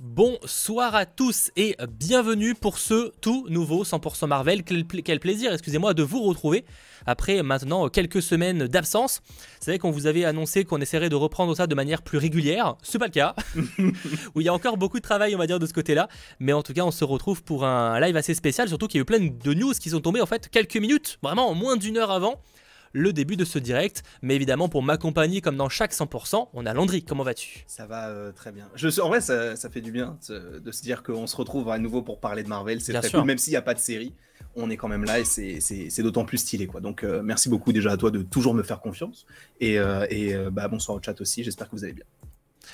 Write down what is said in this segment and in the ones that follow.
Bonsoir à tous et bienvenue pour ce tout nouveau 100% Marvel. Quel, plaisir, excusez-moi, de vous retrouver après maintenant quelques semaines d'absence. Vous savez qu'on vous avait annoncé qu'on essaierait de reprendre ça de manière plus régulière. C'est pas le cas. Où il y a encore beaucoup de travail, on va dire, de ce côté-là. Mais en tout cas, on se retrouve pour un live assez spécial, surtout qu'il y a eu plein de news qui sont tombées en fait quelques minutes, vraiment moins d'une heure avant le début de ce direct. Mais évidemment, pour m'accompagner comme dans chaque 100%, on a Landry. Comment vas-tu? Ça va euh, très bien. Je, en vrai, ça, fait du bien de, se dire qu'on se retrouve à nouveau pour parler de Marvel. C'est très cool, même s'il n'y a pas de série. On est quand même là et c'est d'autant plus stylé. quoi. Donc, euh, merci beaucoup déjà à toi de toujours me faire confiance. Et, euh, et bah, bonsoir au chat aussi. J'espère que vous allez bien.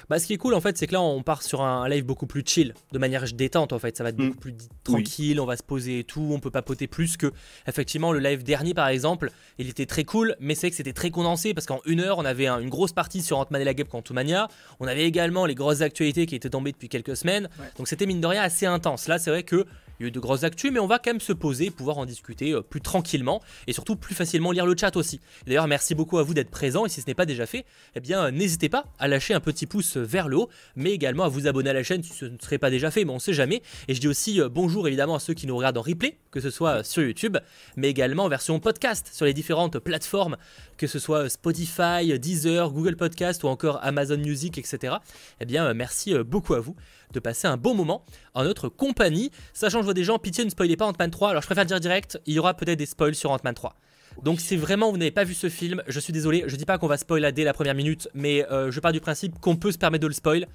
Bah, ce qui est cool en fait, c'est que là on part sur un live beaucoup plus chill, de manière détente en fait. Ça va être mm. beaucoup plus tranquille, on va se poser et tout, on peut papoter plus que effectivement le live dernier par exemple. Il était très cool, mais c'est que c'était très condensé parce qu'en une heure on avait une grosse partie sur Ant-Man et la Guêpe Quantumania. On avait également les grosses actualités qui étaient tombées depuis quelques semaines. Donc c'était mine de rien assez intense. Là c'est vrai que il y a eu de grosses actus, mais on va quand même se poser, pouvoir en discuter euh, plus tranquillement et surtout plus facilement lire le chat aussi. D'ailleurs, merci beaucoup à vous d'être présents et si ce n'est pas déjà fait, eh bien n'hésitez pas à lâcher un petit pouce vers le haut, mais également à vous abonner à la chaîne si ce ne serait pas déjà fait, mais on sait jamais. Et je dis aussi euh, bonjour évidemment à ceux qui nous regardent en replay, que ce soit sur YouTube, mais également en version podcast sur les différentes plateformes, que ce soit Spotify, Deezer, Google Podcast ou encore Amazon Music, etc. Eh bien, euh, merci beaucoup à vous de passer un bon moment en notre compagnie. Sachant, je vois des gens, pitié, ne spoilez pas Ant-Man 3. Alors, je préfère dire direct, il y aura peut-être des spoils sur Ant-Man 3. Donc si vraiment vous n'avez pas vu ce film, je suis désolé, je dis pas qu'on va spoiler dès la première minute, mais euh, je pars du principe qu'on peut se permettre de le spoil.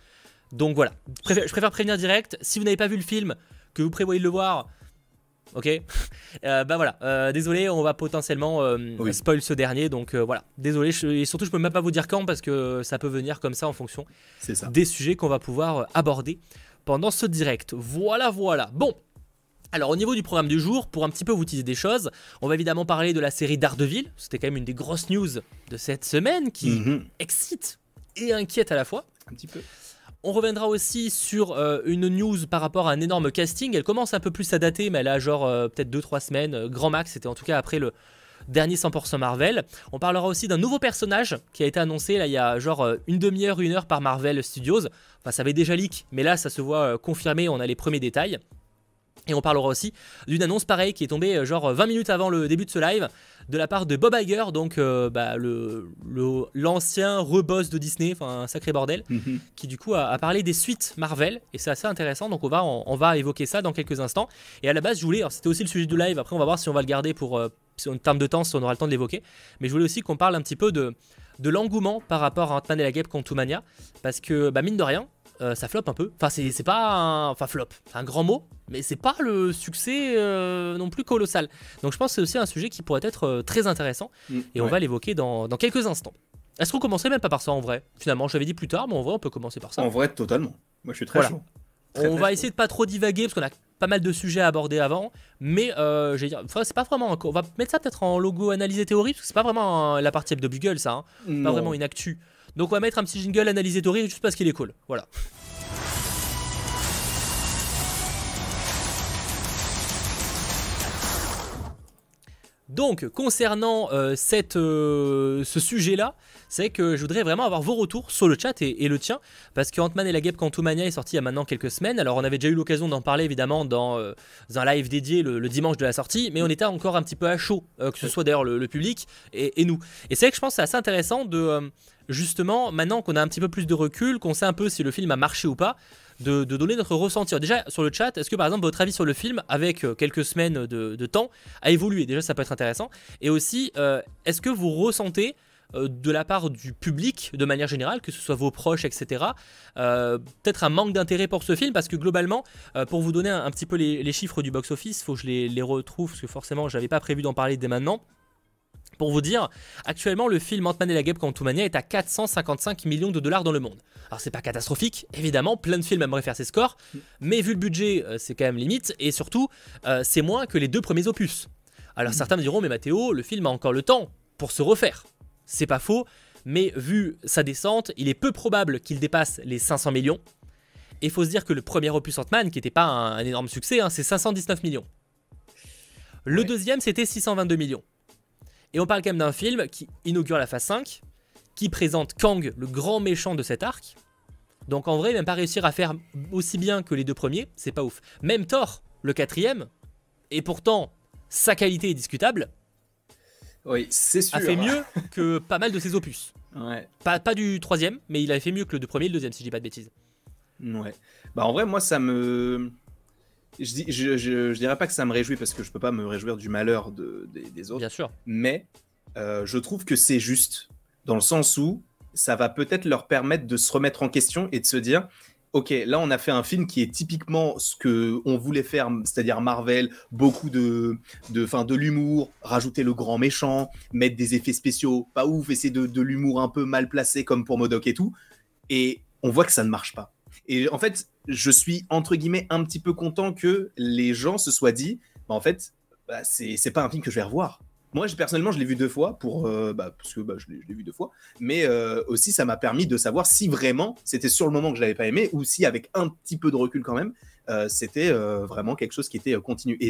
Donc voilà, je préfère prévenir direct, si vous n'avez pas vu le film, que vous prévoyez de le voir, ok euh, Bah voilà, euh, désolé, on va potentiellement spoil ce dernier, donc voilà, désolé, et surtout je peux même pas vous dire quand parce que ça peut venir comme ça en fonction des sujets qu'on va pouvoir aborder pendant ce direct. Voilà, voilà. Bon, alors au niveau du programme du jour, pour un petit peu vous teaser des choses, on va évidemment parler de la série Daredevil. C'était quand même une des grosses news de cette semaine qui mhm. excite et inquiète à la fois. Un petit peu. On reviendra aussi sur euh, une news par rapport à un énorme casting. Elle commence un peu plus à dater, mais elle a genre euh, peut-être 2-3 semaines. Euh, grand max, c'était en tout cas après le, dernier 100% Marvel. On parlera aussi d'un nouveau personnage qui a été annoncé là il y a genre une demi-heure, une heure par Marvel Studios. Enfin ça avait déjà leak, mais là ça se voit confirmé, on a les premiers détails. Et on parlera aussi d'une annonce pareille qui est tombée genre 20 minutes avant le début de ce live de la part de Bob Iger, donc bah, le, l'ancien reboss de Disney, enfin un sacré bordel, mhm. qui du coup a, parlé des suites Marvel et c'est assez intéressant. Donc on va on, va évoquer ça dans quelques instants. Et à la base je voulais, c'était aussi le sujet du live. Après on va voir si on va le garder pour en termes de temps, si on aura le temps de l'évoquer. Mais je voulais aussi qu'on parle un petit peu de, de l'engouement par rapport à Ant-Man et la Guêpe Quantumania. Parce que, bah, mine de rien, euh, ça floppe un peu. Enfin, c'est pas un. Enfin, flop, c'est un grand mot, mais c'est pas le succès euh, non plus colossal. Donc, je pense que c'est aussi un sujet qui pourrait être euh, très intéressant. Mm, et on va l'évoquer dans, dans, quelques instants. Est-ce qu'on commencerait même pas par ça en vrai? Finalement, je l'avais dit plus tard, mais en vrai, on peut commencer par ça. En vrai, totalement. Moi, je suis très chaud. on va essayer de pas trop divaguer parce qu'on a pas mal de sujets à aborder avant, mais euh, c'est pas vraiment. On va mettre ça peut-être en logo analyse théorie, parce que c'est pas vraiment la partie de Bugle, ça. Hein. Pas vraiment une actu. Donc on va mettre un petit jingle analyse théorie juste parce qu'il est cool. Voilà. Donc, concernant euh, cette, euh, ce sujet-là, c'est que je voudrais vraiment avoir vos retours sur le chat et, le tien, parce que Ant-Man et la Guêpe Quantumania est sorti il y a maintenant quelques semaines. Alors, on avait déjà eu l'occasion d'en parler évidemment dans euh, un live dédié le, dimanche de la sortie, mais on était encore un petit peu à chaud, que ce soit d'ailleurs le, public et, et, nous. Et c'est vrai que je pense que c'est assez intéressant de, justement, maintenant qu'on a un petit peu plus de recul, qu'on sait un peu si le film a marché ou pas, de, donner notre ressenti. Déjà, sur le chat, est-ce que par exemple votre avis sur le film, avec euh, quelques semaines de, temps, a évolué? Déjà, ça peut être intéressant. Et aussi, euh, est-ce que vous ressentez euh, de la part du public de manière générale, que ce soit vos proches, etc. Peut-être un manque d'intérêt pour ce film, parce que globalement, pour vous donner un, petit peu les, chiffres du box-office, il faut que je les, les retrouve, parce que forcément, j'avais pas prévu d'en parler dès maintenant. Pour vous dire, actuellement, le film Ant-Man et la Guêpe Quantumania est à 455 millions de dollars dans le monde. Alors, c'est pas catastrophique, évidemment, plein de films aimeraient faire ces scores, mais vu le budget, euh, c'est quand même limite, et surtout, euh, c'est moins que les deux premiers opus. Alors, certains me diront, mais Mathéo, le film a encore le temps pour se refaire. C'est pas faux, mais vu sa descente, il est peu probable qu'il dépasse les 500 millions. Et faut se dire que le premier opus Ant-Man, qui n'était pas un, énorme succès, hein, c'est 519 millions. Le deuxième, c'était 622 millions. Et on parle quand même d'un film qui inaugure la phase 5, qui présente Kang, le grand méchant de cet arc. Donc en vrai, même pas réussir à faire aussi bien que les deux premiers, c'est pas ouf. Même Thor, le quatrième, et pourtant sa qualité est discutable. Oui, c'est sûr. A fait mieux que pas mal de ses opus. Ouais. Pas, pas du troisième, mais il avait fait mieux que le premier et le deuxième, si je dis pas de bêtises. Ouais. Bah en vrai, moi, ça me. Je, je, je, dirais pas que ça me réjouit parce que je peux pas me réjouir du malheur de, des, autres. Bien sûr. Mais euh, je trouve que c'est juste dans le sens où ça va peut-être leur permettre de se remettre en question et de se dire ok, là on a fait un film qui est typiquement ce que on voulait faire, c'est-à-dire Marvel, beaucoup de, de, fin, de l'humour, rajouter le grand méchant, mettre des effets spéciaux, pas ouf, essayer de, l'humour un peu mal placé comme pour Modoc et tout, et on voit que ça ne marche pas. Et en fait, je suis entre guillemets un petit peu content que les gens se soient dit, bah, en fait, bah, c'est pas un film que je vais revoir. Moi, personnellement, je l'ai vu deux fois, pour, euh, bah, parce que bah, je l'ai vu deux fois, mais euh, aussi ça m'a permis de savoir si vraiment c'était sur le moment que je l'avais pas aimé ou si avec un petit peu de recul quand même, euh, c'était vraiment quelque chose qui était continu. Et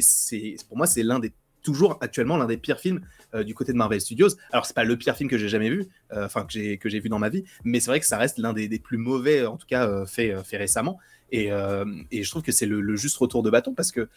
pour moi, c'est l'un des toujours actuellement l'un des pires films du côté de Marvel Studios. Alors c'est pas le pire film que j'ai jamais vu, enfin que j'ai que j'ai vu dans ma vie, mais c'est vrai que ça reste l'un des, plus mauvais, en tout cas fait fait récemment. Et, et, je trouve que c'est le, le, juste retour de bâton parce que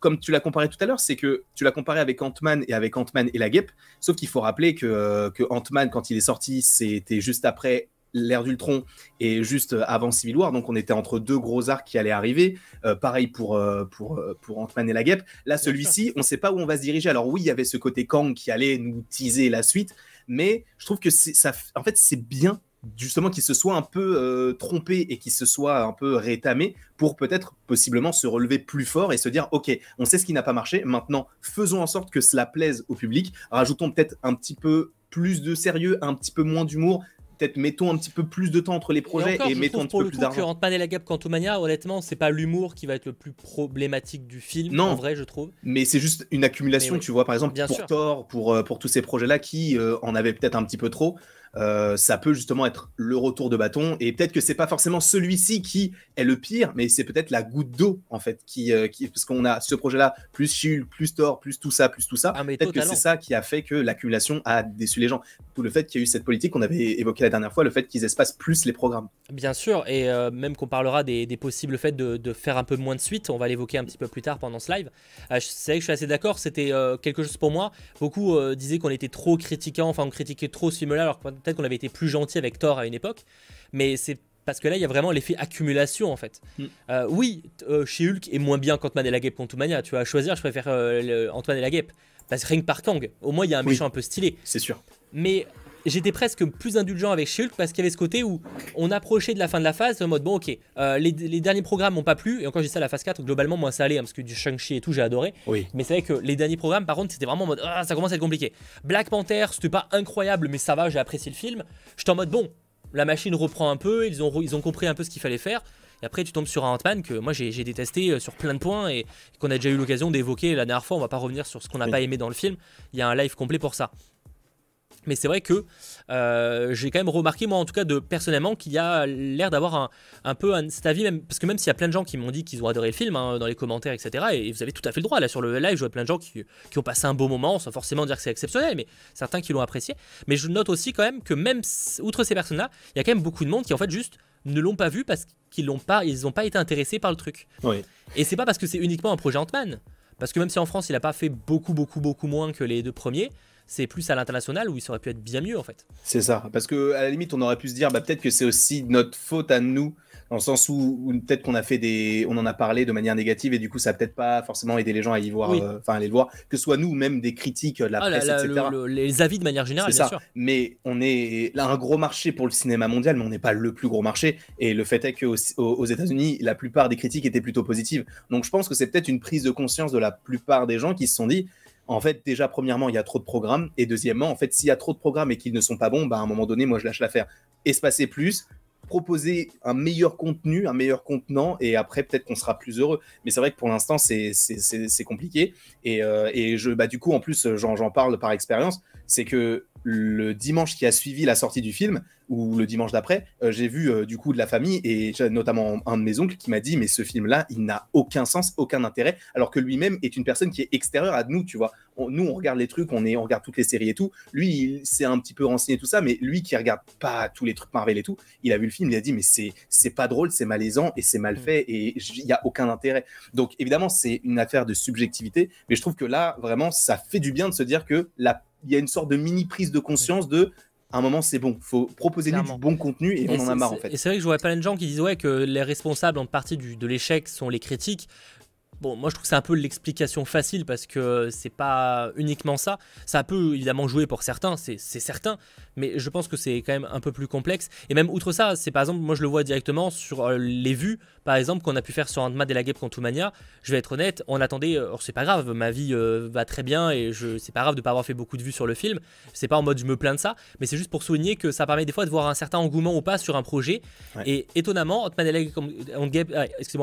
comme tu l'as comparé tout à l'heure, c'est que tu l'as comparé avec Ant-Man et avec Ant-Man et la guêpe. Sauf qu'il faut rappeler que, euh, que Ant-Man, quand il est sorti, c'était juste après l'ère d'Ultron et juste avant Civil War. Donc on était entre deux gros arcs qui allaient arriver. Euh, pareil pour, euh, pour, pour Ant-Man et la guêpe. Là, celui-ci, on ne sait pas où on va se diriger. Alors oui, il y avait ce côté Kang qui allait nous teaser la suite. Mais je trouve que ça, en fait, c'est bien justement qu'il se soit un peu euh, trompé et qu'il se soit un peu rétamé pour peut-être possiblement se relever plus fort et se dire ok on sait ce qui n'a pas marché maintenant faisons en sorte que cela plaise au public rajoutons peut-être un petit peu plus de sérieux un petit peu moins d'humour peut-être mettons un petit peu plus de temps entre les projets et, mettons un petit peu plus d'argent. Ant-Man et la Gap Quantumania, honnêtement, c'est pas l'humour qui va être le plus problématique du film, non, en vrai, je trouve. Mais c'est juste une accumulation, tu vois, par exemple, pour Thor, pour, euh, pour tous ces projets-là qui euh, en avaient peut-être un petit peu trop. Euh, ça peut justement être le retour de bâton. Et peut-être que c'est pas forcément celui-ci qui est le pire, mais c'est peut-être la goutte d'eau en fait, qui, euh, qui parce qu'on a ce projet-là, plus Shield, plus Thor, plus tout ça, plus tout ça. Ah, peut-être que c'est ça qui a fait que l'accumulation a déçu les gens. Tout le fait qu'il y a eu cette politique qu'on avait évoqué la dernière fois, le fait qu'ils espacent plus les programmes. Bien sûr, et euh, même qu'on parlera des, possibles faits de, faire un peu moins de suite, on va l'évoquer un petit peu plus tard pendant ce live. c'est vrai que je suis assez d'accord, c'était quelque chose pour moi. Beaucoup disaient qu'on était trop critiquant, enfin on critiquait trop ce film-là, alors peut-être qu'on avait été plus gentil avec Thor à une époque, mais c'est parce que là, il y a vraiment l'effet accumulation en fait. Mm. Euh, oui, euh, chez Hulk est moins bien qu'Ant-Man et la Guêpe Mania. Tu vas à choisir, je préfère euh, Antoine et la Guêpe. Parce que que par Kang, au moins il y a un méchant un peu stylé. C'est sûr. Mais j'étais presque plus indulgent avec Shulk parce qu'il y avait ce côté où on approchait de la fin de la phase en mode bon ok euh, les, derniers programmes m'ont pas plu et encore j'ai ça la phase 4 globalement moi ça allait hein, parce que du Shang-Chi et tout j'ai adoré oui. mais c'est vrai que les derniers programmes par contre c'était vraiment en mode ah, ça commence à être compliqué Black Panther c'était pas incroyable mais ça va j'ai apprécié le film j'étais en mode bon la machine reprend un peu ils ont, ils ont compris un peu ce qu'il fallait faire et après, tu tombes sur un Ant-Man que moi j'ai détesté euh, sur plein de points et qu'on a déjà eu l'occasion d'évoquer la dernière fois. On va pas revenir sur ce qu'on n'a pas aimé dans le film. Il y a un live complet pour ça. Mais c'est vrai que euh, j'ai quand même remarqué, moi en tout cas, de, personnellement, qu'il y a l'air d'avoir un, peu cet avis, même, parce que même s'il y a plein de gens qui m'ont dit qu'ils ont adoré le film hein, dans les commentaires, etc., et, vous avez tout à fait le droit, là sur le live, je vois plein de gens qui, ont passé un beau moment, sans forcément dire que c'est exceptionnel, mais certains qui l'ont apprécié. Mais je note aussi quand même que même outre ces personnes-là, il y a quand même beaucoup de monde qui en fait juste ne l'ont pas vu parce qu'ils n'ont pas, ils pas été intéressés par le truc. Oui. Et c'est pas parce que c'est uniquement un projet Ant-Man. Parce que même si en France il n'a pas fait beaucoup, beaucoup, beaucoup moins que les deux premiers, c'est plus à l'international où il aurait pu être bien mieux en fait. C'est ça, parce que à la limite on aurait pu se dire bah, peut-être que c'est aussi notre faute à nous, dans le sens où, peut-être qu'on a fait des, on en a parlé de manière négative et du coup ça a peut-être pas forcément aidé les gens à y voir, euh, enfin aller le voir, que ce soit nous ou même des critiques, de la ah, presse, etc. les avis de manière générale, bien sûr. Mais on est là un gros marché pour le cinéma mondial, mais on n'est pas le plus gros marché. Et le fait est qu'aux aux États-Unis, la plupart des critiques étaient plutôt positives. Donc je pense que c'est peut-être une prise de conscience de la plupart des gens qui se sont dit en fait, déjà, premièrement, il y a trop de programmes. Et deuxièmement, en fait, s'il y a trop de programmes et qu'ils ne sont pas bons, bah, à un moment donné, moi, je lâche l'affaire. Espacer plus, proposer un meilleur contenu, un meilleur contenant, et après, peut-être qu'on sera plus heureux. Mais c'est vrai que pour l'instant, c'est compliqué. Et, euh, et, je, bah, du coup, en plus, j'en parle par expérience. C'est que le dimanche qui a suivi la sortie du film, ou le dimanche d'après, euh, j'ai vu euh, du coup de la famille, et notamment un de mes oncles qui m'a dit, mais ce film-là, il n'a aucun sens, aucun intérêt, alors que lui-même est une personne qui est extérieure à nous, tu vois. nous, on regarde les trucs, on, est, on regarde toutes les séries et tout. Lui, il s'est un petit peu renseigné tout ça, mais lui qui regarde pas tous les trucs Marvel et tout, il a vu le film, il a dit, mais c'est, c'est pas drôle, c'est malaisant, et c'est mal mm. fait, et il n'y a aucun intérêt. Donc évidemment, c'est une affaire de subjectivité, mais je trouve que là, vraiment, ça fait du bien de se dire que la il y a une sorte de mini prise de conscience de à un moment c'est bon, faut proposer du bon contenu et, on en a marre en fait. Et c'est vrai que je vois plein de gens qui disent ouais que les responsables en partie du, de l'échec sont les critiques. Bon, moi je trouve que c'est un peu l'explication facile parce que c'est pas uniquement ça. Ça peut évidemment jouer pour certains, c'est certain, mais je pense que c'est quand même un peu plus complexe. Et même outre ça, c'est par exemple, moi je le vois directement sur euh, les vues, par exemple, qu'on a pu faire sur Ant-Man et la Guêpe Quantumania. Je vais être honnête, on attendait, euh, c'est pas grave, ma vie euh, va très bien et c'est pas grave de pas avoir fait beaucoup de vues sur le film. C'est pas en mode je me plains de ça, mais c'est juste pour souligner que ça permet des fois de voir un certain engouement ou pas sur un projet. Et étonnamment, Ant-Man et la Guêpe,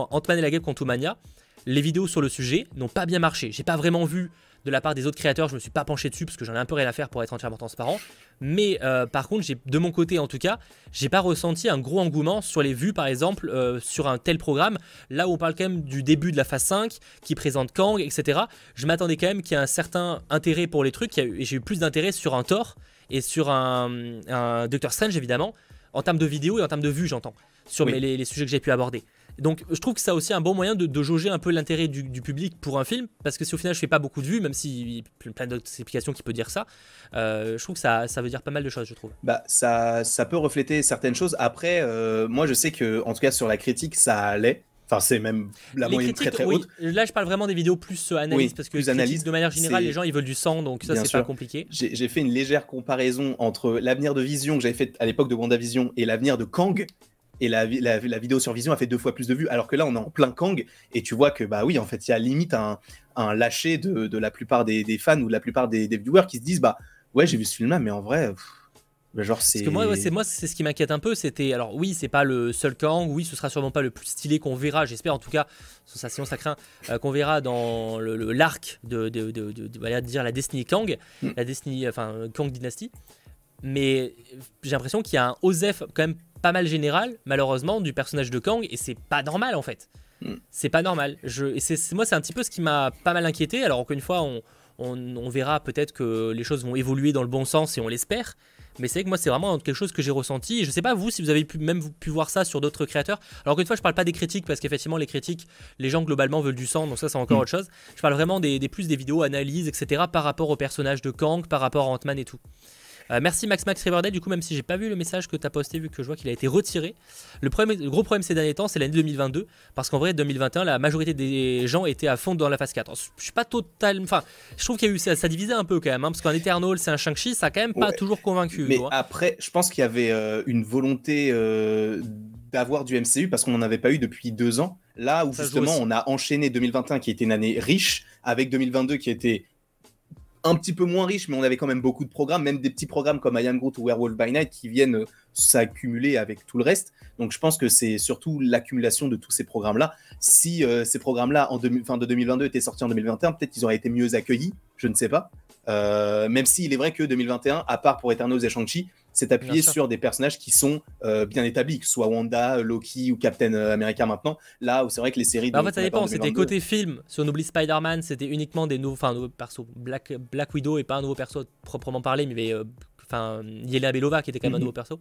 Ant et la Guêpe Quantumania les vidéos sur le sujet n'ont pas bien marché. J'ai pas vraiment vu de la part des autres créateurs, je me suis pas penché dessus parce que j'en ai un peu rien à faire pour être entièrement transparent. Mais euh, par contre, j'ai de mon côté en tout cas, j'ai pas ressenti un gros engouement sur les vues par exemple euh, sur un tel programme. Là où on parle quand même du début de la phase 5 qui présente Kang, etc. Je m'attendais quand même qu'il y ait un certain intérêt pour les trucs et j'ai eu plus d'intérêt sur un Thor et sur un, un Doctor Strange évidemment en termes de vidéos et en termes de vues j'entends sur les, sujets que j'ai pu aborder. Donc je trouve que ça aussi un bon moyen de, jauger un peu l'intérêt du, public pour un film, parce que si au final je fais pas beaucoup de vues, même s'il y a plein d'autres explications qui peuvent dire ça, euh, je trouve que ça, ça veut dire pas mal de choses, je trouve. Bah ça, ça peut refléter certaines choses. Après, euh, moi je sais que en tout cas sur la critique ça allait. Enfin, c'est même la moyenne très très haute. Là, je parle vraiment des vidéos plus euh, analyse, parce que plus analyse, de manière générale, les gens ils veulent du sang, donc ça c'est pas compliqué. J'ai fait une légère comparaison entre l'avenir de Vision que j'avais fait à l'époque de WandaVision et l'avenir de Kang et la, vidéo sur Vision a fait deux fois plus de vues, alors que là, on est en plein Kang, et tu vois que, bah oui, en fait, il y a limite un, lâcher de, la plupart des, fans ou de la plupart des, viewers qui se disent, bah ouais, j'ai vu ce film-là, mais en vrai, bah, genre c'est. Parce que moi, c'est moi, c'est ce qui m'inquiète un peu. C'était alors oui, c'est pas le seul Kang. Oui, ce sera sûrement pas le plus stylé qu'on verra. J'espère en tout cas. Ça, sinon, ça craint euh, qu'on verra dans le l'arc de, de, de, de, dire la Destiny Kang, hmm. la Destiny, enfin Kang Dynasty. Mais j'ai l'impression qu'il y a un Osef quand même pas mal général, malheureusement, du personnage de Kang, et c'est pas normal en fait. Hmm. C'est pas normal. Je, et c'est, moi, c'est un petit peu ce qui m'a pas mal inquiété. Alors, encore une fois, on, on, verra peut-être que les choses vont évoluer dans le bon sens et on l'espère. Mais c'est vrai que moi, c'est vraiment quelque chose que j'ai ressenti. Et je sais pas vous si vous avez pu, même pu voir ça sur d'autres créateurs. Alors, encore une fois, je parle pas des critiques parce qu'effectivement, les critiques, les gens globalement veulent du sang, donc ça, c'est encore hmm. autre chose. Je parle vraiment des, des, plus des vidéos, analyses, etc. par rapport au personnage de Kang, par rapport à Ant-Man et tout. Euh, merci Max Max Riverdale. Du coup, même si j'ai pas vu le message que tu as posté, vu que je vois qu'il a été retiré. Le, problème, le gros problème ces derniers temps, c'est l'année 2022. Parce qu'en vrai, 2021, la majorité des gens étaient à fond dans la phase 4. je suis pas total. Enfin, je trouve qu'il y a eu ça, ça divisait un peu quand même. Hein, parce qu'un Eternal, c'est un Shang-Chi, ça a quand même pas toujours convaincu. Mais après, je pense qu'il y avait euh, une volonté euh, d'avoir du MCU parce qu'on n'en avait pas eu depuis deux ans. Là où justement, on a enchaîné 2021 qui était une année riche avec 2022 qui était un petit peu moins riche, mais on avait quand même beaucoup de programmes, même des petits programmes comme I Am Groot ou Werewolf by Night qui viennent euh, s'accumuler avec tout le reste. Donc je pense que c'est surtout l'accumulation de tous ces programmes-là. Si euh, ces programmes-là, en fin de 2022, étaient sortis en 2021, peut-être qu'ils auraient été mieux accueillis, je ne sais pas. Euh, même s'il est vrai que 2021, à part pour Eternals et Shang-Chi, c'est appuyé sur des personnages qui sont euh, bien établis, que ce soit Wanda, Loki ou Captain euh, America maintenant. Là où c'est vrai que les séries. Bah, en fait, ça dépend. C'était côté film. Si on oublie Spider-Man, c'était uniquement des nouveaux, enfin, nouveaux persos. Black, Black Widow et pas un nouveau perso proprement parlé, mais euh, enfin, Yelena Belova qui était quand même un mhm. nouveau perso.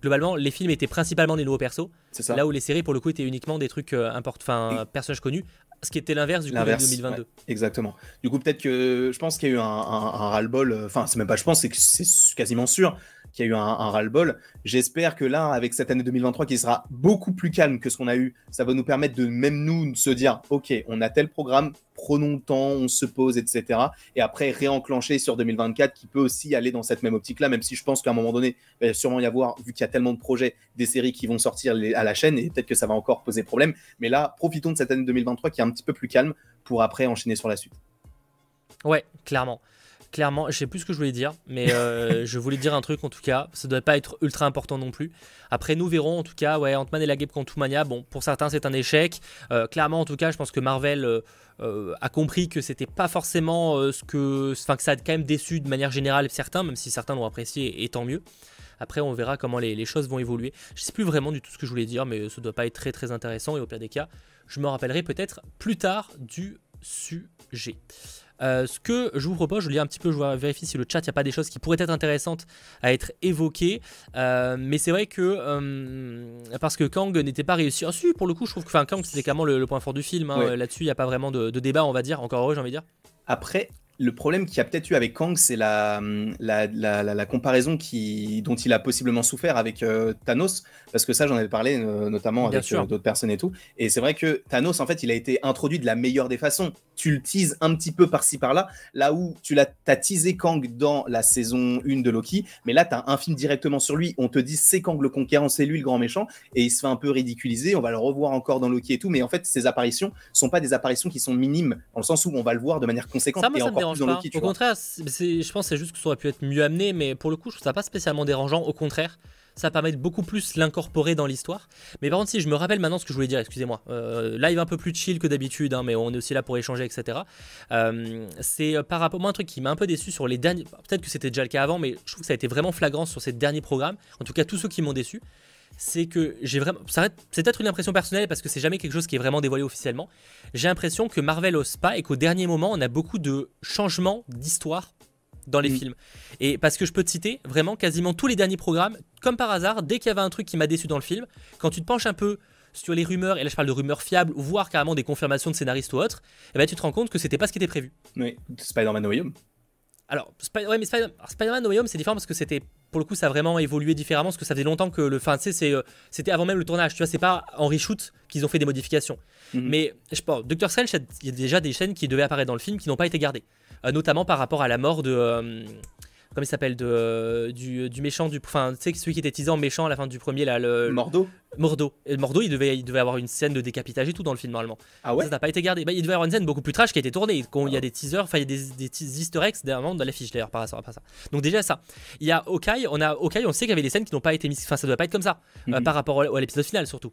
Globalement, les films étaient principalement des nouveaux persos. Ça. Là où les séries, pour le coup, étaient uniquement des trucs importants, enfin, personnages connus ce qui était l'inverse du coup de 2022. exactement. Du coup, peut-être que je pense qu'il y a eu un, un, un ras-le-bol. Enfin, c'est même pas je pense, c'est que c'est quasiment sûr qu'il y a eu un, un ras-le-bol. J'espère que là, avec cette année 2023 qui sera beaucoup plus calme que ce qu'on a eu, ça va nous permettre de même nous se dire, ok, on a tel programme, prenons le temps, on se pose, etc. Et après réenclencher sur 2024 qui peut aussi aller dans cette même optique-là, même si je pense qu'à un moment donné, il va sûrement y avoir, vu qu'il y a tellement de projets, des séries qui vont sortir à la chaîne et peut-être que ça va encore poser problème. Mais là, profitons de cette année 2023 qui est un petit peu plus calme pour après enchaîner sur la suite. Ouais, clairement. Clairement, je sais plus ce que je voulais dire, mais euh, je voulais dire un truc en tout cas. Ça ne doit pas être ultra important non plus. Après, nous verrons en tout cas. Ouais, Ant-Man et la Guêpe Quantumania. Bon, pour certains, c'est un échec. Euh, clairement, en tout cas, je pense que Marvel euh, a compris que c'était pas forcément ce que. Enfin, que ça a quand même déçu de manière générale certains, même si certains l'ont apprécié et tant mieux. Après, on verra comment les, les, choses vont évoluer. Je sais plus vraiment du tout ce que je voulais dire, mais ça doit pas être très très intéressant. Et au pire des cas, je me rappellerai peut-être plus tard du sujet. Euh, ce que je vous propose, je lis un petit peu, je vérifie si le chat, il n'y a pas des choses qui pourraient être intéressantes à être évoquées. Euh, mais c'est vrai que, euh, parce que Kang n'était pas réussi. Ah, si, pour le coup, je trouve que Kang, c'était clairement le, point fort du film. Hein. Là-dessus, il n'y a pas vraiment de, de, débat, on va dire. Encore heureux, j'ai envie de dire. Après, le problème qu'il y a peut-être eu avec Kang, c'est la, la, comparaison qui, dont il a possiblement souffert avec euh, Thanos, parce que ça, j'en avais parlé euh, notamment avec euh, d'autres personnes et tout. Et c'est vrai que Thanos, en fait, il a été introduit de la meilleure des façons. Tu le teases un petit peu par-ci par-là, là où tu l'as as teasé Kang dans la saison 1 de Loki, mais là, tu as un film directement sur lui. On te dit c'est Kang le conquérant, c'est lui le grand méchant, et il se fait un peu ridiculiser. On va le revoir encore dans Loki et tout, mais en fait, ces apparitions sont pas des apparitions qui sont minimes, dans le sens où on va le voir de manière conséquente et encore au contraire, je pense c'est juste que ça aurait pu être mieux amené, mais pour le coup, je trouve ça pas spécialement dérangeant. Au contraire, ça permet de beaucoup plus l'incorporer dans l'histoire. Mais par contre, si je me rappelle maintenant ce que je voulais dire, excusez-moi, euh, live un peu plus chill que d'habitude, hein, mais on est aussi là pour échanger, etc. Euh, c'est euh, par rapport, moi, un truc qui m'a un peu déçu sur les derniers. Peut-être que c'était déjà le cas avant, mais je trouve que ça a été vraiment flagrant sur ces derniers programmes. En tout cas, tous ceux qui m'ont déçu c'est que j'ai vraiment. C'est peut-être une impression personnelle parce que c'est jamais quelque chose qui est vraiment dévoilé officiellement. J'ai l'impression que Marvel ose pas et qu'au dernier moment, on a beaucoup de changements d'histoire dans les films. Et parce que je peux te citer vraiment quasiment tous les derniers programmes, comme par hasard, dès qu'il y avait un truc qui m'a déçu dans le film, quand tu te penches un peu sur les rumeurs, et là je parle de rumeurs fiables, voire carrément des confirmations de scénaristes ou autres, et eh ben tu te rends compte que c'était pas ce qui était prévu. Oui, Spider-Man No alors, ouais, mais Spider-Man No Way Home, c'est différent parce que c'était, pour le coup, ça a vraiment évolué différemment parce que ça faisait longtemps que le. Enfin, tu sais, euh, c'était avant même le tournage, tu vois, c'est pas en reshoot qu'ils ont fait des modifications. Mhm. Mais, je pense, Doctor Strange, il y a déjà des chaînes qui devaient apparaître dans le film qui n'ont pas été gardées. Euh, notamment par rapport à la mort de. Euh, comment il s'appelle de, du, du, méchant du enfin tu sais celui qui était teasant méchant à la fin du premier là le Mordo. Mordo. Et Mordo il devait il devait avoir une scène de décapitage et tout dans le film normalement. Ah ouais ça n'a pas été gardé. Bah, il devait avoir une scène beaucoup plus trash qui a été tournée. Quand il y a des teasers enfin il y a des, des easter eggs dans l'affiche d'ailleurs par rapport à ça. Donc déjà ça. Il y a Hawkeye on a Hawkeye on sait qu'il y avait des scènes qui n'ont pas été mises enfin ça doit pas être comme ça euh, mhm. par rapport à l'épisode final surtout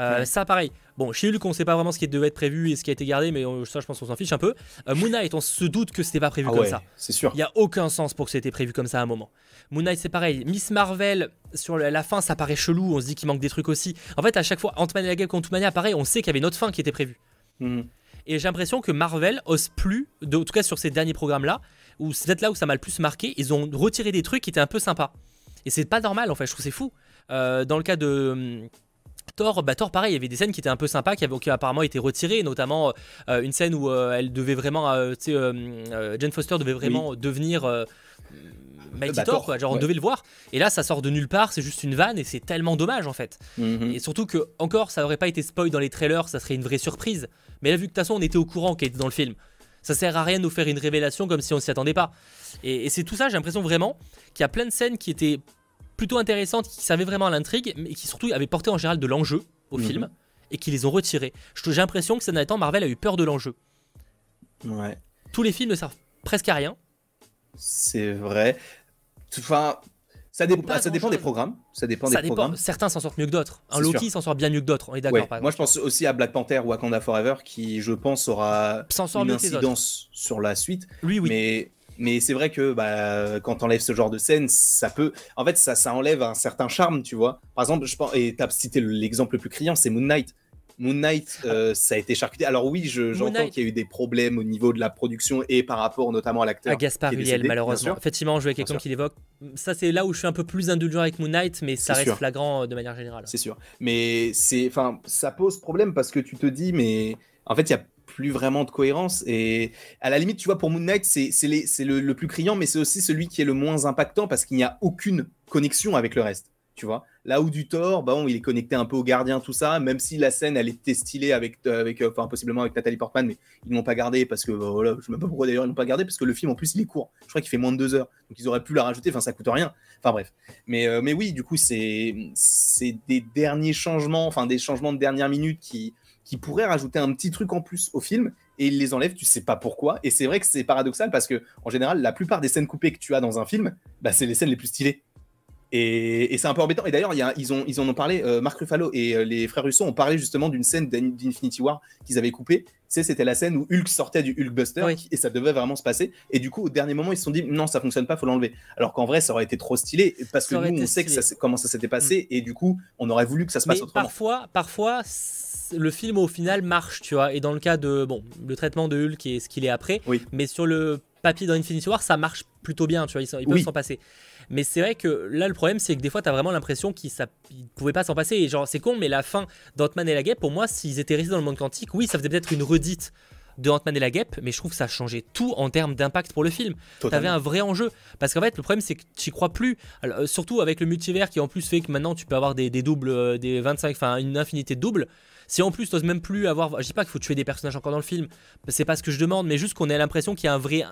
euh, ça, pareil. Bon, chez Hulk, on sait pas vraiment ce qui devait être prévu et ce qui a été gardé, mais ça, je pense qu'on s'en fiche un peu. Euh, Moon Knight, on se doute que c'était pas prévu ah comme ça. C'est sûr. Il y a aucun sens pour que c'était prévu comme ça à un moment. Moon Knight, c'est pareil. Miss Marvel, sur la fin, ça paraît chelou. On se dit qu'il manque des trucs aussi. En fait, à chaque fois, Ant-Man et la Guêpe Quantumania, pareil, on sait qu'il y avait une autre fin qui était prévue. Mhm. Et j'ai l'impression que Marvel ose plus, en tout cas sur ces derniers programmes-là, ou c'est peut-être là où ça m'a le plus marqué, ils ont retiré des trucs qui étaient un peu sympas. Et c'est pas normal en fait, je trouve c'est fou. Euh, dans le cas de hum, Thor, bah Thor, pareil, il y avait des scènes qui étaient un peu sympas, qui, avaient, qui apparemment été retirées, notamment euh, une scène où euh, elle devait vraiment, euh, tu sais, Jane Foster devait vraiment devenir Mighty bah, Thor, quoi, genre on devait le voir. Et là, ça sort de nulle part, c'est juste une vanne et c'est tellement dommage en fait. Mhm. Et surtout que, encore, ça aurait pas été spoil dans les trailers, ça serait une vraie surprise. Mais là, vu que de toute façon, on était au courant qu'elle était dans le film, ça sert à rien de nous faire une révélation comme si on s'y attendait pas. Et, et c'est tout ça, j'ai l'impression vraiment qu'il y a plein de scènes qui étaient plutôt intéressantes, qui servaient vraiment à l'intrigue, mais qui surtout avaient porté en général de l'enjeu au mhm. film, et qui les ont retirés. J'ai l'impression que ces derniers temps, Marvel a eu peur de l'enjeu. Ouais. Tous les films ne servent presque à rien. C'est vrai. Enfin, ça, ça dépend des programmes. Ça dépend des programmes. Certains s'en sortent mieux que d'autres. Un Loki s'en sort bien mieux que d'autres. On est d'accord. Moi, je pense aussi à Black Panther ou Wakanda Forever, qui, je pense, aura une incidence sur la suite. Oui, oui. Mais mais c'est vrai que bah, quand enlèves ce genre de scène, ça peut. En fait, ça, ça enlève un certain charme, tu vois. Par exemple, je pense, et tu as cité l'exemple le plus criant, c'est Moon Knight. Moon Knight, euh, ça a été charcuté. Alors oui, j'entends qu'il y a eu des problèmes au niveau de la production et par rapport notamment à l'acteur. À Gaspard Ulliel, malheureusement. Effectivement, je vois quelqu'un qui l'évoque. Ça, c'est là où je suis un peu plus indulgent avec Moon Knight, mais ça reste flagrant euh, de manière générale. C'est sûr. Mais c'est, enfin, ça pose problème parce que tu te dis, mais en fait, il y a plus vraiment de cohérence. Et à la limite, tu vois, pour Moon Knight, c'est le, le, plus criant, mais c'est aussi celui qui est le moins impactant parce qu'il n'y a aucune connexion avec le reste. tu vois. Là où du Thor, bon, il est connecté un peu au gardien, tout ça, même si la scène, elle était stylée avec, euh, avec euh, enfin, possiblement avec Nathalie Portman, mais ils l'ont pas gardé parce que, bah, voilà, je sais même pas pourquoi d'ailleurs ils l'ont pas gardé, parce que le film, en plus, il est court. Je crois qu'il fait moins de deux heures. Donc ils auraient pu la rajouter, enfin, ça coûte rien. Enfin, bref. Mais, euh, mais oui, du coup, c'est des derniers changements, enfin, des changements de dernière minute qui, qui pourraient rajouter un petit truc en plus au film et ils les enlèvent, tu sais pas pourquoi. Et c'est vrai que c'est paradoxal parce que, en général, la plupart des scènes coupées que tu as dans un film, bah, c'est les scènes les plus stylées. Et, c'est un peu embêtant. Et d'ailleurs, ils, ont, ils en ont parlé, euh, Marc Ruffalo et euh, les frères Russo ont parlé justement d'une scène d'Infinity War qu'ils avaient coupée. Tu c'était la scène où Hulk sortait du Hulkbuster et ça devait vraiment se passer. Et du coup, au dernier moment, ils se sont dit non, ça fonctionne pas, faut l'enlever. Alors qu'en vrai, ça aurait été trop stylé parce que nous, on sait que ça, comment ça s'était passé mm. et du coup, on aurait voulu que ça se passe autrement. Parfois, parfois, le film au final marche, tu vois. Et dans le cas de bon, le traitement de Hulk et ce qu'il est après, oui. mais sur le papier d'Infinity War, ça marche plutôt bien, tu vois. Ils, ils peuvent s'en passer. Mais c'est vrai que là, le problème, c'est que des fois, tu as vraiment l'impression qu'ils ne pouvaient pas s'en passer. Et genre, c'est con, mais la fin d'Ant-Man et la Guêpe, pour moi, s'ils étaient restés dans le monde quantique, oui, ça faisait peut-être une redite de Ant-Man et la Guêpe, mais je trouve que ça changeait tout en termes d'impact pour le film. Tu avais un vrai enjeu. Parce qu'en fait, le problème, c'est que tu crois plus. Euh, surtout avec le multivers qui en plus fait que maintenant tu peux avoir des, doubles, euh, des 25, enfin une infinité de doubles. Si en plus tu même plus avoir. Je dis pas qu'il faut tuer des personnages encore dans le film, c'est pas ce que je demande, mais juste qu'on ait l'impression qu'il y a un vrai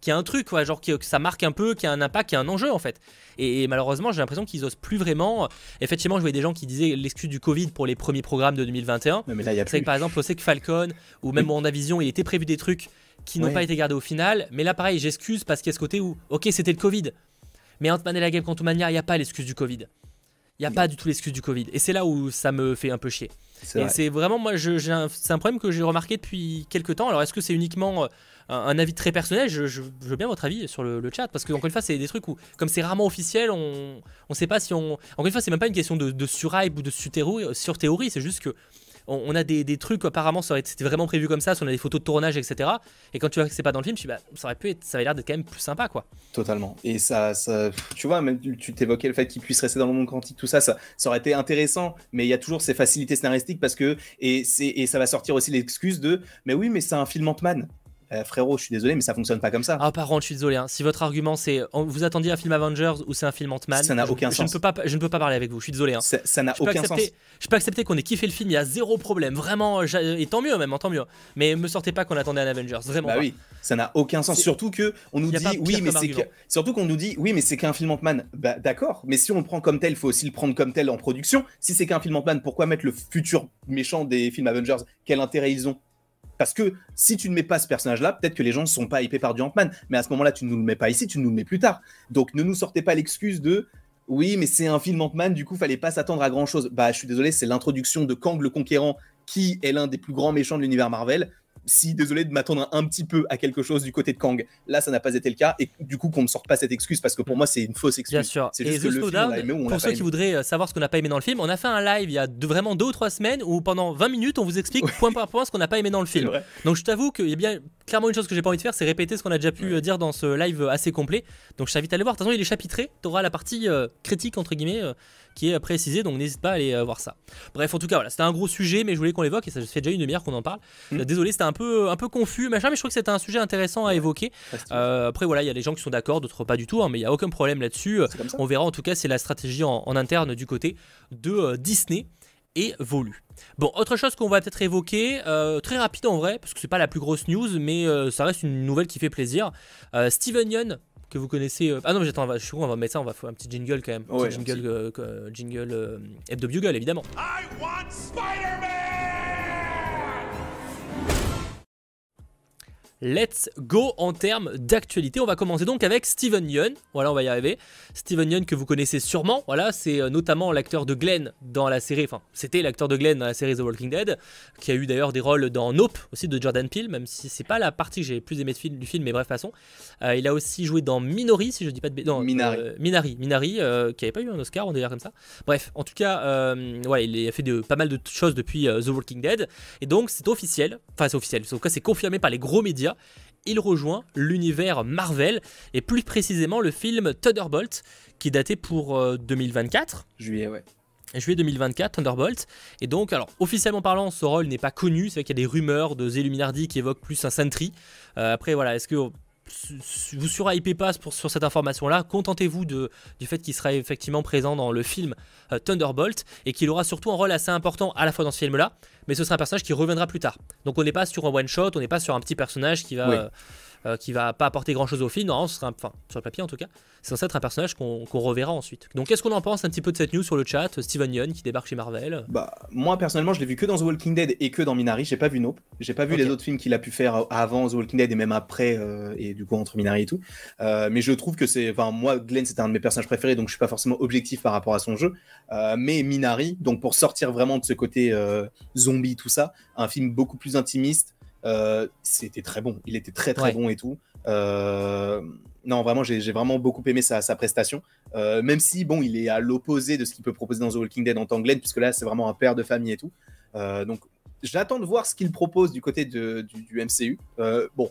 qu'il y a un truc, quoi, genre que, ça marque un peu, qu'il y a un impact, qu'il y a un enjeu en fait. Et, malheureusement, j'ai l'impression qu'ils osent plus vraiment. Effectivement, je voyais des gens qui disaient l'excuse du Covid pour les premiers programmes de 2021. Mais, là, il y a plus. Que, par exemple, on sait que Falcon ou même. WandaVision, il était prévu des trucs qui n'ont pas été gardés au final. Mais là, pareil, j'excuse parce qu'il y a ce côté où, ok, c'était le Covid. Mais Ant-Man et la Game Quantumania, il n'y a pas l'excuse du Covid. Il n'y a pas du tout l'excuse du Covid. Et c'est là où ça me fait un peu chier. Et c'est vraiment, moi, c'est un problème que j'ai remarqué depuis quelques temps. Alors, est-ce que c'est uniquement euh, un, avis très personnel, je, veux bien votre avis sur le, chat parce que encore une fois c'est des trucs où comme c'est rarement officiel, on on sait pas si on encore une fois c'est même pas une question de, de surhype ou de sur théorie, c'est juste que on, a des, des, trucs apparemment ça c'était vraiment prévu comme ça, on a des photos de tournage etc. Et quand tu vois que c'est pas dans le film, tu bah, ça aurait pu être, ça avait l'air d'être quand même plus sympa quoi. Totalement. Et ça, ça tu vois même tu t'évoquais le fait qu'il puisse rester dans le monde quantique tout ça, ça, ça aurait été intéressant, mais il y a toujours ces facilités scénaristiques parce que et et ça va sortir aussi l'excuse de mais oui mais c'est un film Ant-Man. Euh, frérot, je suis désolé, mais ça fonctionne pas comme ça. Ah, par contre, je suis désolé. Hein. Si votre argument c'est vous attendiez un film Avengers ou c'est un film Ant-Man, ça n'a aucun je, sens. Je ne, peux pas, je ne peux pas parler avec vous, je suis désolé. Hein. Ça n'a aucun sens. Je peux accepter qu'on ait kiffé le film, il y a zéro problème. Vraiment, et tant mieux même, tant mieux. Mais me sortez pas qu'on attendait un Avengers, vraiment. Bah oui, ça n'a aucun sens. Surtout que on nous dit oui, mais c'est surtout qu'on nous dit oui, mais c'est qu'un film Ant-Man. Bah d'accord, mais si on le prend comme tel, il faut aussi le prendre comme tel en production. Si c'est qu'un film Ant-Man, pourquoi mettre le futur méchant des films Avengers? Quel intérêt ils ont? Parce que si tu ne mets pas ce personnage-là, peut-être que les gens ne sont pas hypés par du Ant-Man. Mais à ce moment-là, tu ne nous le mets pas ici, tu nous le mets plus tard. Donc ne nous sortez pas l'excuse de oui, mais c'est un film Ant-Man, du coup, fallait pas s'attendre à grand chose. Bah, je suis désolé, c'est l'introduction de Kang le Conquérant, qui est l'un des plus grands méchants de l'univers Marvel si désolé de m'attendre un petit peu à quelque chose du côté de Kang. Là, ça n'a pas été le cas et du coup qu'on ne sorte pas cette excuse parce que pour moi c'est une fausse excuse. Bien sûr. C'est juste que le film, pour ceux qui voudraient euh, savoir ce qu'on n'a pas aimé dans le film, on a fait un live il y a vraiment deux ou trois semaines où pendant 20 minutes on vous explique point par point ce qu'on n'a pas aimé dans le film. Donc je t'avoue qu'il y a bien clairement une chose que j'ai pas envie de faire, c'est répéter ce qu'on a déjà pu euh, dire dans ce live assez complet. Donc je t'invite à aller voir. De toute façon, il est chapitré. Tu auras la partie euh, critique entre guillemets qui est précisé, donc n'hésite pas à aller euh, voir ça. Bref, en tout cas, voilà, c'était un gros sujet, mais je voulais qu'on l'évoque et ça fait déjà une demi-heure qu'on en parle. Hmm. Euh, désolé, c'était un peu, un peu confus, machin, mais je trouve que c'était un sujet intéressant à évoquer. Euh, après, voilà, il y a des gens qui sont d'accord, d'autres pas du tout, hein, mais il n'y a aucun problème là-dessus. On verra en tout cas, c'est la stratégie en, interne du côté de Disney et Volu. Bon, autre chose qu'on va peut-être évoquer, très rapide en vrai, parce que c'est pas la plus grosse news, mais ça reste une nouvelle qui fait plaisir. Steven Yeun, que vous connaissez. Euh, ah non, mais j'attends, je suis on va mettre ça, on va faire un petit jingle quand même. Ouais, petit jingle, euh, jingle euh, Hebdo Bugle évidemment. I want Let's go en termes d'actualité. On va commencer donc avec Steven Yeun. Voilà, on va y arriver. Steven Yeun que vous connaissez sûrement. Voilà, c'est euh, notamment l'acteur de Glenn dans la série. Enfin, c'était l'acteur de Glenn dans la série The Walking Dead, qui a eu d'ailleurs des rôles dans Nope aussi de Jordan Peele, même si c'est pas la partie que j'ai plus aimé du film, mais bref façon. Euh, il a aussi joué dans Minori, si je dis pas de non, Minari. Euh, Minari, Minari, qui avait pas eu un Oscar, on dirait comme ça. Bref, en tout cas, ouais, il a fait de, pas mal de choses depuis The Walking Dead, et donc c'est officiel. Enfin, c'est officiel. En tout cas, c'est confirmé par les gros médias il rejoint l'univers Marvel et plus précisément le film Thunderbolt qui datait pour 2024. Euh, Juillet, ouais. Juillet 2024, Thunderbolt. Et donc, alors, officiellement parlant, ce rôle n'est pas connu. C'est vrai qu'il y a des rumeurs de Zéluminardi qui évoquent plus un Sentry. Euh, après, voilà, est-ce que vous surhypez pas pour, sur cette information-là. Contentez-vous du fait qu'il sera effectivement présent dans le film euh, Thunderbolt et qu'il aura surtout un rôle assez important à la fois dans ce film-là, mais ce sera un personnage qui reviendra plus tard. Donc on n'est pas sur un one-shot, on n'est pas sur un petit personnage qui va. Euh, euh, qui va pas apporter grand chose au film. Non, ce sera, enfin, sur le papier en tout cas, c'est censé être un personnage qu'on reverra ensuite. Donc, qu'est-ce qu'on en pense un petit peu de cette news sur le chat Steven Yeun qui débarque chez Marvel? Bah, moi personnellement, je l'ai vu que dans The Walking Dead et que dans Minari. J'ai pas vu Nope. J'ai pas vu les autres films qu'il a pu faire avant The Walking Dead et même après, euh, et du coup entre Minari et tout. Euh, mais je trouve que c'est, enfin, moi, Glenn, c'est un de mes personnages préférés, donc je suis pas forcément objectif par rapport à son jeu. mais Minari, donc pour sortir vraiment de ce côté zombie, tout ça, un film beaucoup plus intimiste. C'était très bon, il était très très bon et tout. Euh, non, vraiment, j'ai vraiment beaucoup aimé sa, prestation. Euh, même si, bon, il est à l'opposé de ce qu'il peut proposer dans The Walking Dead en tant que Glenn, puisque là, c'est vraiment un père de famille et tout. Euh, donc, j'attends de voir ce qu'il propose du côté de, du, MCU. bon,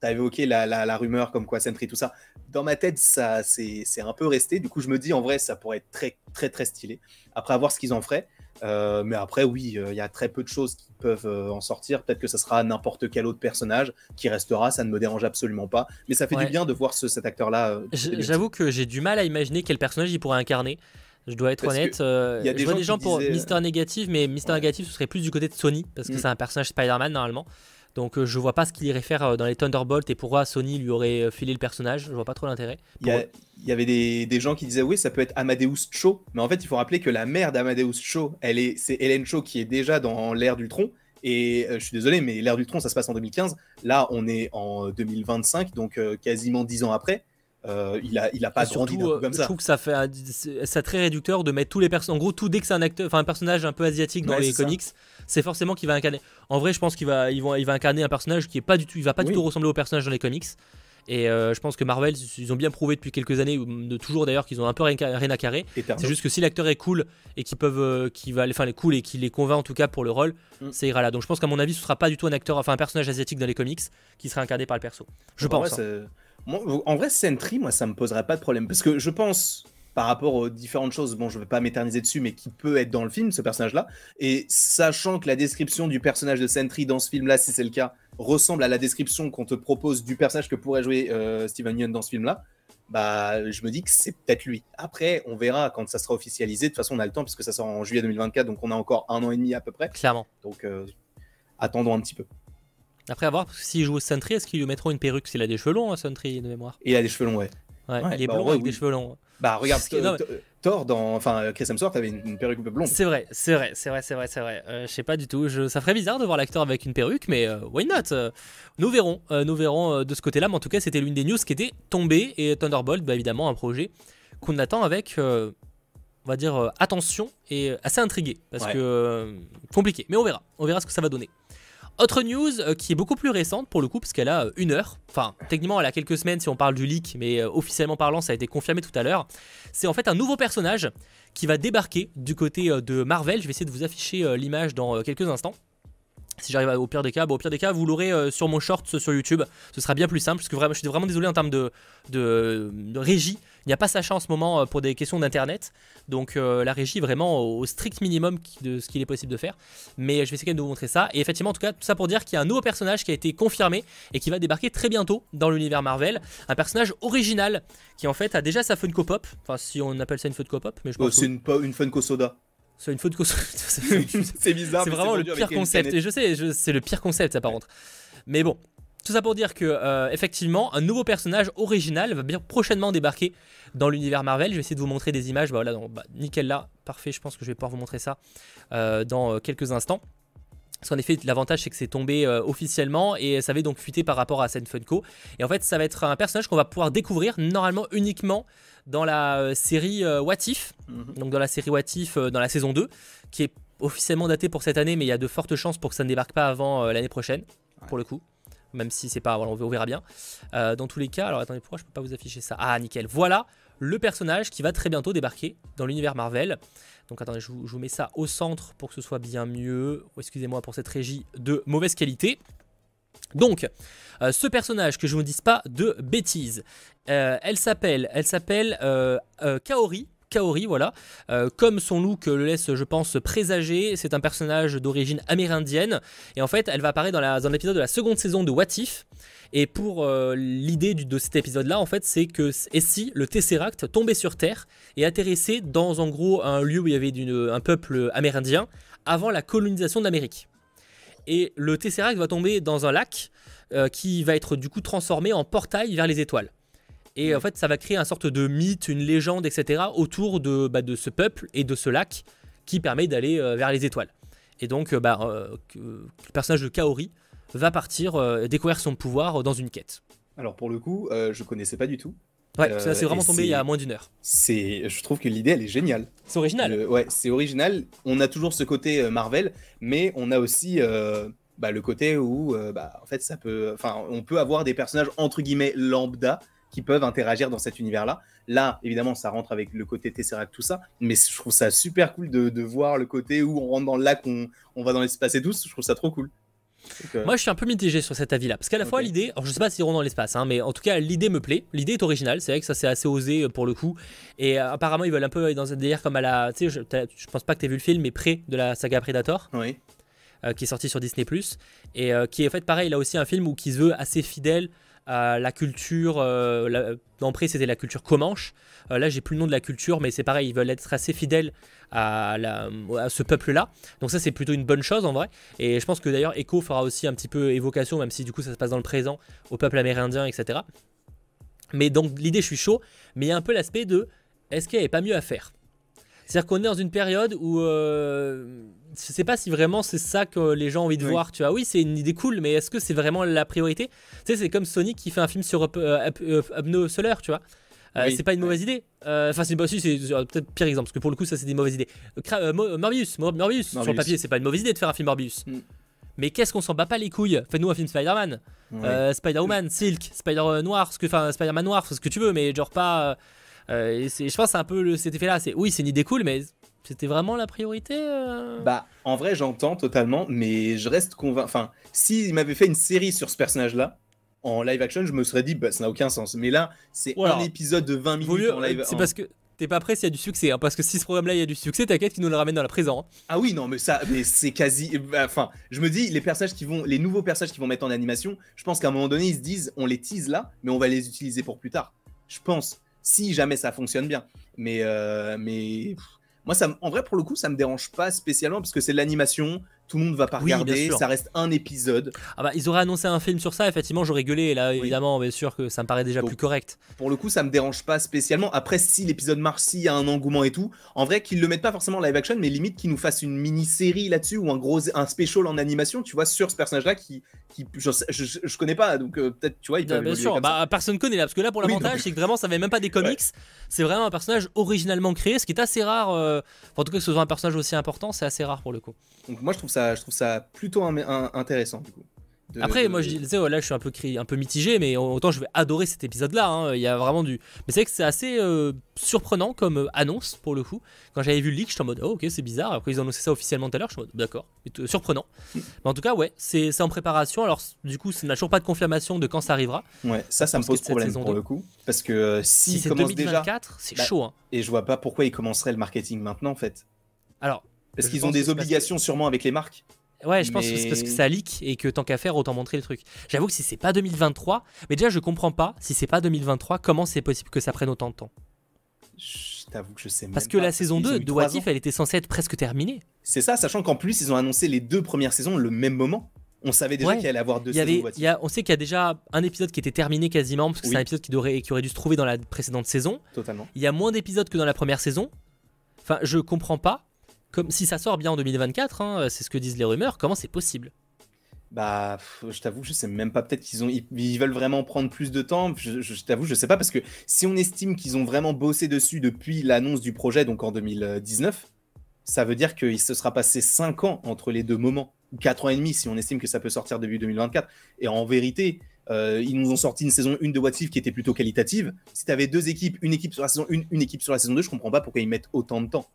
tu as évoqué la, la, rumeur comme quoi Sentry, tout ça. Dans ma tête, ça c'est un peu resté. Du coup, je me dis, en vrai, ça pourrait être très, très, très stylé. Après, à voir ce qu'ils en feraient. Euh, mais après, oui, euh, il y a très peu de choses qui peuvent euh, en sortir. Peut-être que ça sera n'importe quel autre personnage qui restera, ça ne me dérange absolument pas. Mais ça fait du bien de voir cet acteur-là. J'avoue que j'ai du mal à imaginer quel personnage il pourrait incarner. Je dois être honnête. Il y a des je vois des gens pour Mister Négatif, mais Mister Négatif, ce serait plus du côté de Sony, parce que mm. c'est un personnage Spider-Man normalement. Donc euh, je vois pas ce qu'il irait faire euh, dans les Thunderbolts et pourquoi Sony lui aurait euh, filé le personnage. Je vois pas trop l'intérêt. Il y, avait des, gens qui disaient oui, ça peut être Amadeus Cho, mais en fait il faut rappeler que la mère d'Amadeus Cho, elle est, c'est Hélène Cho qui est déjà dans l'ère du tronc. Et je suis désolé, mais l'ère du tronc, ça se passe en 2015. Là, on est en 2025, donc quasiment dix ans après. Il a, il a pas grandi surtout, comme ça. Je trouve que ça fait, c'est très réducteur de mettre tous les personnages. En gros, tout dès que c'est un acteur, enfin un personnage un peu asiatique dans les comics, c'est forcément qu'il va incarner. En vrai, je pense qu'il va, il va, il va incarner un personnage qui est pas du tout, il va pas du tout ressembler au personnage dans les comics. Et euh, je pense que Marvel, ils ont bien prouvé depuis quelques années, de toujours d'ailleurs, qu'ils ont un peu rien, à carrer. C'est juste que si l'acteur est cool et qu'ils peuvent, euh, qui va, enfin les cool et qu'il les convainc en tout cas pour le rôle, mm. ça ira là. Donc je pense qu'à mon avis, ce sera pas du tout un acteur, enfin un personnage asiatique dans les comics qui sera incarné par le perso. Je pense. Hein. En vrai, Sentry, moi, ça me poserait pas de problème parce que je pense par rapport aux différentes choses, bon, je ne vais pas m'éterniser dessus, mais qui peut être dans le film, ce personnage-là. Et sachant que la description du personnage de Sentry dans ce film-là, si c'est le cas, ressemble à la description qu'on te propose du personnage que pourrait jouer euh, Steven Yeun dans ce film-là, bah, je me dis que c'est peut-être lui. Après, on verra quand ça sera officialisé. De toute façon, on a le temps, puisque ça sort en juillet 2024, donc on a encore un an et demi à peu près. Clairement. Donc, euh, attendons un petit peu. Après, à voir, s'il joue Sentry, est-ce qu'ils lui mettront une perruque S'il a des cheveux longs, hein, Sentry, de mémoire? Il a des cheveux longs, ouais. Ouais, il est bah, blond avec des cheveux longs. Bah regarde, Thor dans, enfin Chris Hemsworth avait une, perruque blonde. C'est vrai, c'est vrai, c'est vrai, c'est vrai, c'est vrai. Euh, je sais pas du tout. Je, ça ferait bizarre de voir l'acteur avec une perruque, mais euh, why not? Euh, Nous verrons, nous verrons de ce côté-là. Mais en tout cas, c'était l'une des news qui était tombée et Thunderbolt, bah, évidemment, un projet qu'on attend avec, on va dire, attention et assez intrigué parce que compliqué. Mais on verra, on verra ce que ça va donner. Autre news euh, qui est beaucoup plus récente pour le coup, parce qu'elle a euh, une heure. Enfin, techniquement, elle a quelques semaines si on parle du leak, mais euh, officiellement parlant, ça a été confirmé tout à l'heure. C'est en fait un nouveau personnage qui va débarquer du côté de Marvel. Je vais essayer de vous afficher l'image dans quelques instants. Si j'arrive au pire des cas, au pire des cas, vous l'aurez sur mon short sur YouTube. Ce sera bien plus simple, parce que vraiment, je suis vraiment désolé en termes de, de régie. Il n'y a pas Sacha en ce moment euh, pour des questions d'internet. Donc euh, la régie est vraiment au, strict minimum de ce qu'il est possible de faire. Mais je vais essayer de vous montrer ça. Et effectivement, en tout cas, tout ça pour dire qu'il y a un nouveau personnage qui a été confirmé et qui va débarquer très bientôt dans l'univers Marvel. Un personnage original qui en fait a déjà sa Funko Pop. Enfin, si on appelle ça une Funko Pop. mais je oh, C'est une, une Funko Soda. C'est une Soda. c'est bizarre. C'est vraiment le pire concept. Et je sais, c'est le pire concept ça par contre. Mais bon, tout ça pour dire que, euh, effectivement, un nouveau personnage original va bien prochainement débarquer dans l'univers Marvel. Je vais essayer de vous montrer des images. Bah, voilà, donc, bah, nickel là, parfait. Je pense que je vais pouvoir vous montrer ça euh, dans euh, quelques instants. Parce qu'en effet, l'avantage c'est que c'est tombé officiellement et ça avait donc fuité par rapport à Sen Funko. Et en fait, ça va être un personnage qu'on va pouvoir découvrir normalement uniquement dans la série What If. Mhm. Donc dans la série What If dans la saison 2, qui est officiellement datée pour cette année, mais il y a de fortes chances pour que ça ne débarque pas avant l'année prochaine, pour le coup même si c'est pas, voilà, on verra bien. Euh, dans tous les cas, alors attendez, pourquoi je peux pas vous afficher ça? Ah, nickel. Voilà le personnage qui va très bientôt débarquer dans l'univers Marvel. Donc attendez, je vous, mets ça au centre pour que ce soit bien mieux. Oh, excusez-moi pour cette régie de mauvaise qualité. Donc, euh, ce personnage, que je ne vous dise pas de bêtises, euh, elle s'appelle elle s'appelle Kaori, Kaori, voilà. comme son look le laisse, je pense, présager, c'est un personnage d'origine amérindienne. Et en fait, elle va apparaître dans, la, dans l'épisode de la seconde saison de What If. Et pour l'idée de cet épisode-là, en fait, c'est que et si le Tesseract tombait sur Terre et atterrissait dans en gros un lieu où il y avait un peuple amérindien avant la colonisation d'Amérique. Et le Tesseract va tomber dans un lac euh, qui va être du coup transformé en portail vers les étoiles. Et en fait, ça va créer une sorte de mythe, une légende, etc. autour de, bah, de ce peuple et de ce lac qui permet d'aller euh, vers les étoiles. Et donc, euh, bah, le personnage de Kaori va partir découvrir son pouvoir dans une quête. Alors pour le coup, je connaissais pas du tout. Ouais, ça c'est vraiment tombé il y a moins d'une heure. C'est, je trouve que l'idée elle est géniale. C'est original. ouais, c'est original. On a toujours ce côté euh, Marvel, mais on a aussi euh, bah, le côté où, euh, bah, en fait, ça peut, enfin, on peut avoir des personnages entre guillemets lambda qui peuvent interagir dans cet univers-là. Là, évidemment, ça rentre avec le côté Tesseract, tout ça, mais je trouve ça super cool de, voir le côté où on rentre dans le lac, on, on va dans l'espace et tout. Je trouve ça trop cool. Moi, je suis un peu mitigé sur cet avis-là. Parce qu'à la fois, l'idée, alors je sais pas s'ils iront dans l'espace, hein, mais en tout cas, l'idée me plaît. L'idée est originale. C'est vrai que ça, c'est assez osé euh, pour le coup. Et euh, apparemment, ils veulent un peu aller dans un délire comme à la. Tu sais, je, je, pense pas que tu vu le film, mais près de la saga Predator. Oui. Euh, qui est sorti sur Disney. Et qui est en fait pareil, il a aussi un film où qui se veut assez fidèle à la culture. Euh, c'était la culture Comanche. Euh, là, j'ai plus le nom de la culture, mais c'est pareil, ils veulent être assez fidèles à, ce peuple-là. Donc, ça, c'est plutôt une bonne chose en vrai. Et je pense que d'ailleurs, Echo fera aussi un petit peu évocation, même si du coup, ça se passe dans le présent, au peuple amérindien, etc. Mais donc, l'idée, je suis chaud, mais il y a un peu l'aspect de est-ce qu'il n'y avait pas mieux à faire? C'est-à-dire qu'on est dans une période où euh, je sais pas si vraiment c'est ça que les gens ont envie de voir. Tu vois, oui, c'est une idée cool, mais est-ce que c'est vraiment la priorité? Tu sais, c'est comme Sonic qui fait un film sur Upno Solar, tu vois. Euh, c'est pas une mauvaise idée. Euh, enfin, c'est peut-être pire exemple, parce que pour le coup, ça c'est des mauvaises idées. Euh, Morbius, Morbius, sur le papier, c'est pas une mauvaise idée de faire un film Morbius. Mm. Mais qu'est-ce qu'on s'en bat pas les couilles? Fais-nous un film Spider-Man, Spider-Woman, Silk, Spider Noir, ce que, enfin Spider-Man Noir, ce que tu veux, mais genre pas. Euh, je pense c'est un peu le, cet effet-là. C'est oui, c'est une idée cool, mais c'était vraiment la priorité euh Bah, en vrai, j'entends totalement, mais je reste convaincu. Enfin, s'il m'avait fait une série sur ce personnage-là, en live action, je me serais dit, bah, ça n'a aucun sens. Mais là, c'est un épisode de 20 minutes en live C'est parce que t'es pas prêt s'il y a du succès. Hein, parce que si ce programme-là, il y a du succès, t'inquiète qu'il nous le ramène dans la présent. Hein. Ah oui, non, mais ça, mais c'est quasi. Bah, enfin, je me dis, les personnages qui vont, les nouveaux personnages qui vont mettre en animation, je pense qu'à un moment donné, ils se disent, on les tease là, mais on va les utiliser pour plus tard. Je pense si jamais ça fonctionne bien. Mais, euh, mais moi, ça, en vrai, pour le coup, ça me dérange pas spécialement parce que c'est de l'animation, tout le monde va pas regarder, ça reste un épisode. Ah bah, ils auraient annoncé un film sur ça, effectivement, j'aurais gueulé, là, évidemment, bien sûr que ça me paraît déjà plus correct. Pour le coup, ça me dérange pas spécialement. Après, si l'épisode marche, s'il y a un engouement et tout, en vrai, qu'ils le mettent pas forcément en live action, mais limite qu'ils nous fassent une mini-série là-dessus ou un gros un special en animation, tu vois, sur ce personnage-là qui, qui je, je, connais pas, donc euh, peut-être, tu vois, il peut Bien sûr, bah, personne connaît là, parce que là, pour l'avantage, c'est que vraiment, ça avait même pas des comics, c'est vraiment un personnage originalement créé, ce qui est assez rare, euh, en tout cas, que ce soit un personnage aussi important, c'est assez rare pour le coup. Donc moi, je trouve ça, je trouve ça plutôt intéressant du coup. Après, moi je disais, là je suis un peu, un peu mitigé, mais autant je vais adorer cet épisode-là. Hein. Il y a vraiment du. Mais c'est vrai que c'est assez euh, surprenant comme euh, annonce pour le coup. Quand j'avais vu le leak, j'étais en mode, oh, ok, c'est bizarre. Après, ils ont annoncé ça officiellement tout à l'heure, je suis en mode, d'accord, surprenant. Mais en tout cas, ouais, c'est en préparation. Alors, du coup, ça n'a toujours pas de confirmation de quand ça arrivera. Ouais, ça, ça me pose problème pour le coup. Parce que euh, si, c'est 2024, c'est bah, chaud. Hein. Et je vois pas pourquoi ils commenceraient le marketing maintenant en fait. Alors. Parce qu'ils ont des obligations sûrement avec les marques. Ouais, je pense que c'est parce que ça leak et que tant qu'à faire, autant montrer le truc. J'avoue que si c'est pas 2023, mais déjà je comprends pas, si c'est pas 2023, comment c'est possible que ça prenne autant de temps? Je t'avoue que je sais même Parce que la saison 2 de What If, elle était censée être presque terminée. C'est ça, sachant qu'en plus, ils ont annoncé les deux premières saisons le même moment. On savait déjà qu'il allait avoir deux saisons. y a, on sait qu'il y a déjà un épisode qui était terminé quasiment, parce que c'est un épisode qui aurait, qui aurait dû se trouver dans la précédente saison. Totalement. Il y a moins d'épisodes que dans la première saison. Enfin, je comprends pas comme si ça sort bien en 2024, hein, c'est ce que disent les rumeurs, comment c'est possible? Bah, je t'avoue, je sais même pas. Peut-être qu'ils ont, ils, veulent vraiment prendre plus de temps. Je, t'avoue, je sais pas parce que si on estime qu'ils ont vraiment bossé dessus depuis l'annonce du projet, donc en 2019, ça veut dire qu'il se sera passé 5 ans entre les deux moments, ou 4 ans et demi si on estime que ça peut sortir début 2024. Et en vérité, euh, ils nous ont sorti une saison 1 de What If qui était plutôt qualitative. Si tu deux équipes, une équipe sur la saison 1, une équipe sur la saison 2, je comprends pas pourquoi ils mettent autant de temps.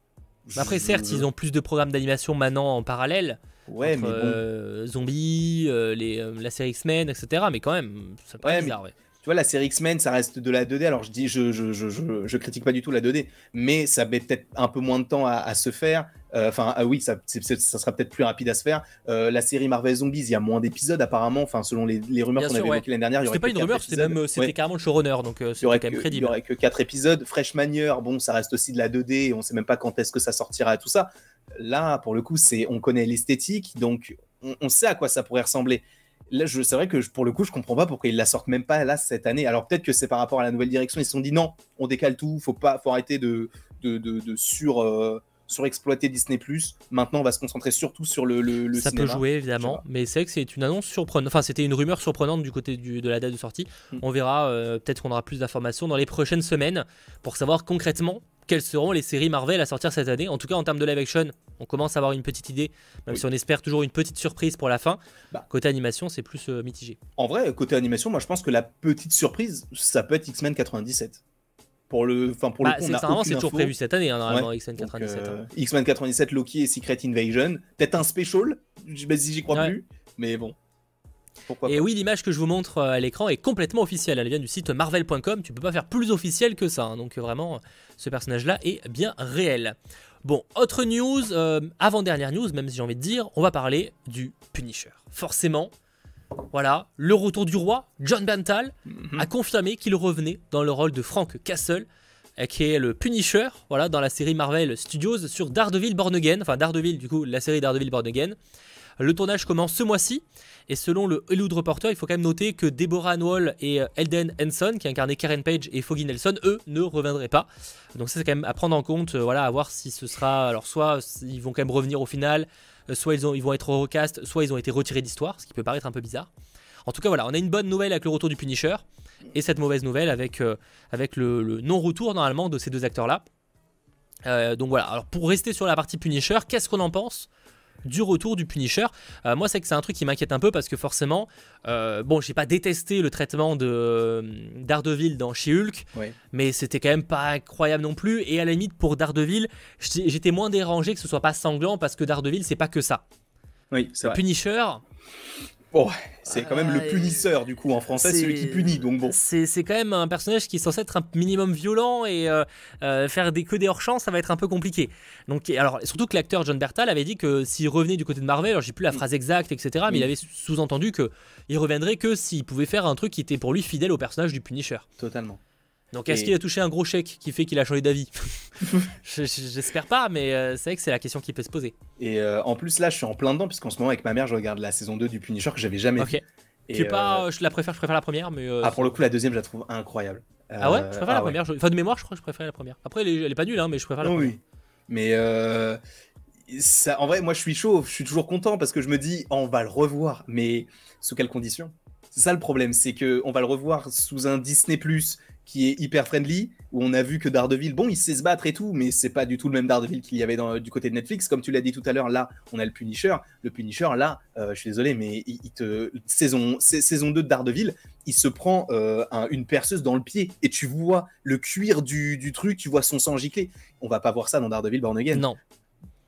Après, certes, ils ont plus de programmes d'animation maintenant en parallèle. Ouais, mais euh, zombies, euh, les, euh, la série X-Men, etc. Mais quand même, ça paraît bizarre, ouais. Vois, la série X-Men, ça reste de la 2D. Alors, je dis, je, je, je, je, critique pas du tout la 2D, mais ça met peut-être un peu moins de temps à, se faire. Euh, enfin, ah oui, ça, ça sera peut-être plus rapide à se faire. Euh, la série Marvel Zombies, il y a moins d'épisodes apparemment. Enfin, selon les, les rumeurs qu'on avait évoquées l'année dernière, il y C'était pas une rumeur, c'était même c'était carrément le showrunner, donc c'était quand même crédible. Il y aurait que 4 épisodes. Freshmanier, bon, ça reste aussi de la 2D. On sait même pas quand est-ce que ça sortira et tout ça. Là, pour le coup, c'est on connaît l'esthétique, donc on, on, sait à quoi ça pourrait ressembler. Là, c'est vrai que pour le coup, je comprends pas pourquoi ils la sortent même pas là cette année. Alors peut-être que c'est par rapport à la nouvelle direction. Ils se sont dit non, on décale tout, faut pas, faut arrêter de, de, de, sur, euh, surexploiter Disney+. Maintenant, on va se concentrer surtout sur le, le, Ça peut jouer évidemment, mais c'est vrai que c'est une annonce surprenante. Enfin, c'était une rumeur surprenante du côté du, de la date de sortie. Hmm. On verra. Euh, peut-être qu'on aura plus d'informations dans les prochaines semaines pour savoir concrètement quelles seront les séries Marvel à sortir cette année. En tout cas, en termes de live action, on commence à avoir une petite idée, même si on espère toujours une petite surprise pour la fin. Bah. côté animation, c'est plus euh, mitigé. En vrai, côté animation, moi je pense que la petite surprise, ça peut être X-Men 97. Pour le, enfin pour le bah, coup, c'est toujours prévu cette année, hein, normalement, X-Men 97. Euh, hein. X-Men 97, Loki et Secret Invasion. Peut-être un special, si j'y crois plus, mais bon et oui, l'image que je vous montre euh, à l'écran est complètement officielle. Elle vient du site marvel.com. Tu peux pas faire plus officiel que ça. Hein. Donc vraiment, ce personnage-là est bien réel. Bon, autre news, euh, avant-dernière news, même si j'ai envie de dire, on va parler du Punisher. Forcément, voilà, le retour du roi, John Bantal, mhm. a confirmé qu'il revenait dans le rôle de Frank Castle, euh, qui est le Punisher, voilà, dans la série Marvel Studios sur Daredevil Born Again, enfin Daredevil du coup, la série Daredevil Born Again. Le tournage commence ce mois-ci et selon le Hollywood Reporter, il faut quand même noter que Deborah Anwall et euh, Elden Henson, qui incarnaient Karen Page et Foggy Nelson, eux, ne reviendraient pas. Donc ça, c'est quand même à prendre en compte, euh, voilà, à voir si ce sera... Alors soit ils vont quand même revenir au final, euh, soit ils, ont, ils vont être recast, soit ils ont été retirés d'histoire, ce qui peut paraître un peu bizarre. En tout cas, voilà, on a une bonne nouvelle avec le retour du Punisher, et cette mauvaise nouvelle avec, avec le, non-retour normalement de ces deux acteurs-là. donc voilà, alors pour rester sur la partie Punisher, qu'est-ce qu'on en pense? Du retour du Punisher. Euh, moi, c'est que c'est un truc qui m'inquiète un peu parce que forcément, euh, bon, j'ai pas détesté le traitement de euh, Daredevil dans She-Hulk, mais c'était quand même pas incroyable non plus. Et à la limite, pour Daredevil, j'étais moins dérangé que ce soit pas sanglant parce que Daredevil, c'est pas que ça. Oui, c'est Punisher, Oh, c'est quand même le punisseur du coup en français, celui qui punit. Donc bon. C'est quand même un personnage qui est censé être un minimum violent et euh, euh, faire des que des hors champs, ça va être un peu compliqué. Donc alors surtout que l'acteur John Bertal avait dit que s'il revenait du côté de Marvel, alors j'ai plus la phrase exacte, etc. Mais il avait sous-entendu que il reviendrait que s'il pouvait faire un truc qui était pour lui fidèle au personnage du Punisher. Totalement. Donc est-ce qu'il a touché un gros chèque qui fait qu'il a changé d'avis? J'espère pas, mais euh, c'est vrai que c'est la question qui peut se poser. Et euh, en plus là, je suis en plein dedans puisqu'en ce moment avec ma mère, je regarde la saison 2 du Punisher que j'avais jamais okay. vu. pas, euh, je la préfère, je préfère la première, mais. ah pour le coup, la deuxième, je la trouve incroyable. ah ouais, je préfère la ah première. Enfin de mémoire, je crois que je préfère la première. Après, elle est, pas nulle, hein, mais je préfère la première. Oui, mais ça, en vrai, moi, je suis chaud, je suis toujours content parce que je me dis, oh, on va le revoir, mais sous quelles conditions? C'est ça le problème, c'est que on va le revoir sous un Disney qui est hyper friendly, où on a vu que Daredevil, bon, il sait se battre et tout, mais c'est pas du tout le même Daredevil qu'il y avait dans, du côté de Netflix. Comme tu l'as dit tout à l'heure, là, on a le Punisher. Le Punisher, là, euh, je suis désolé, mais il, te, saison, saison 2 de Daredevil, il se prend euh, une perceuse dans le pied et tu vois le cuir du, du, truc, tu vois son sang gicler. On va pas voir ça dans Daredevil Born Again. Non.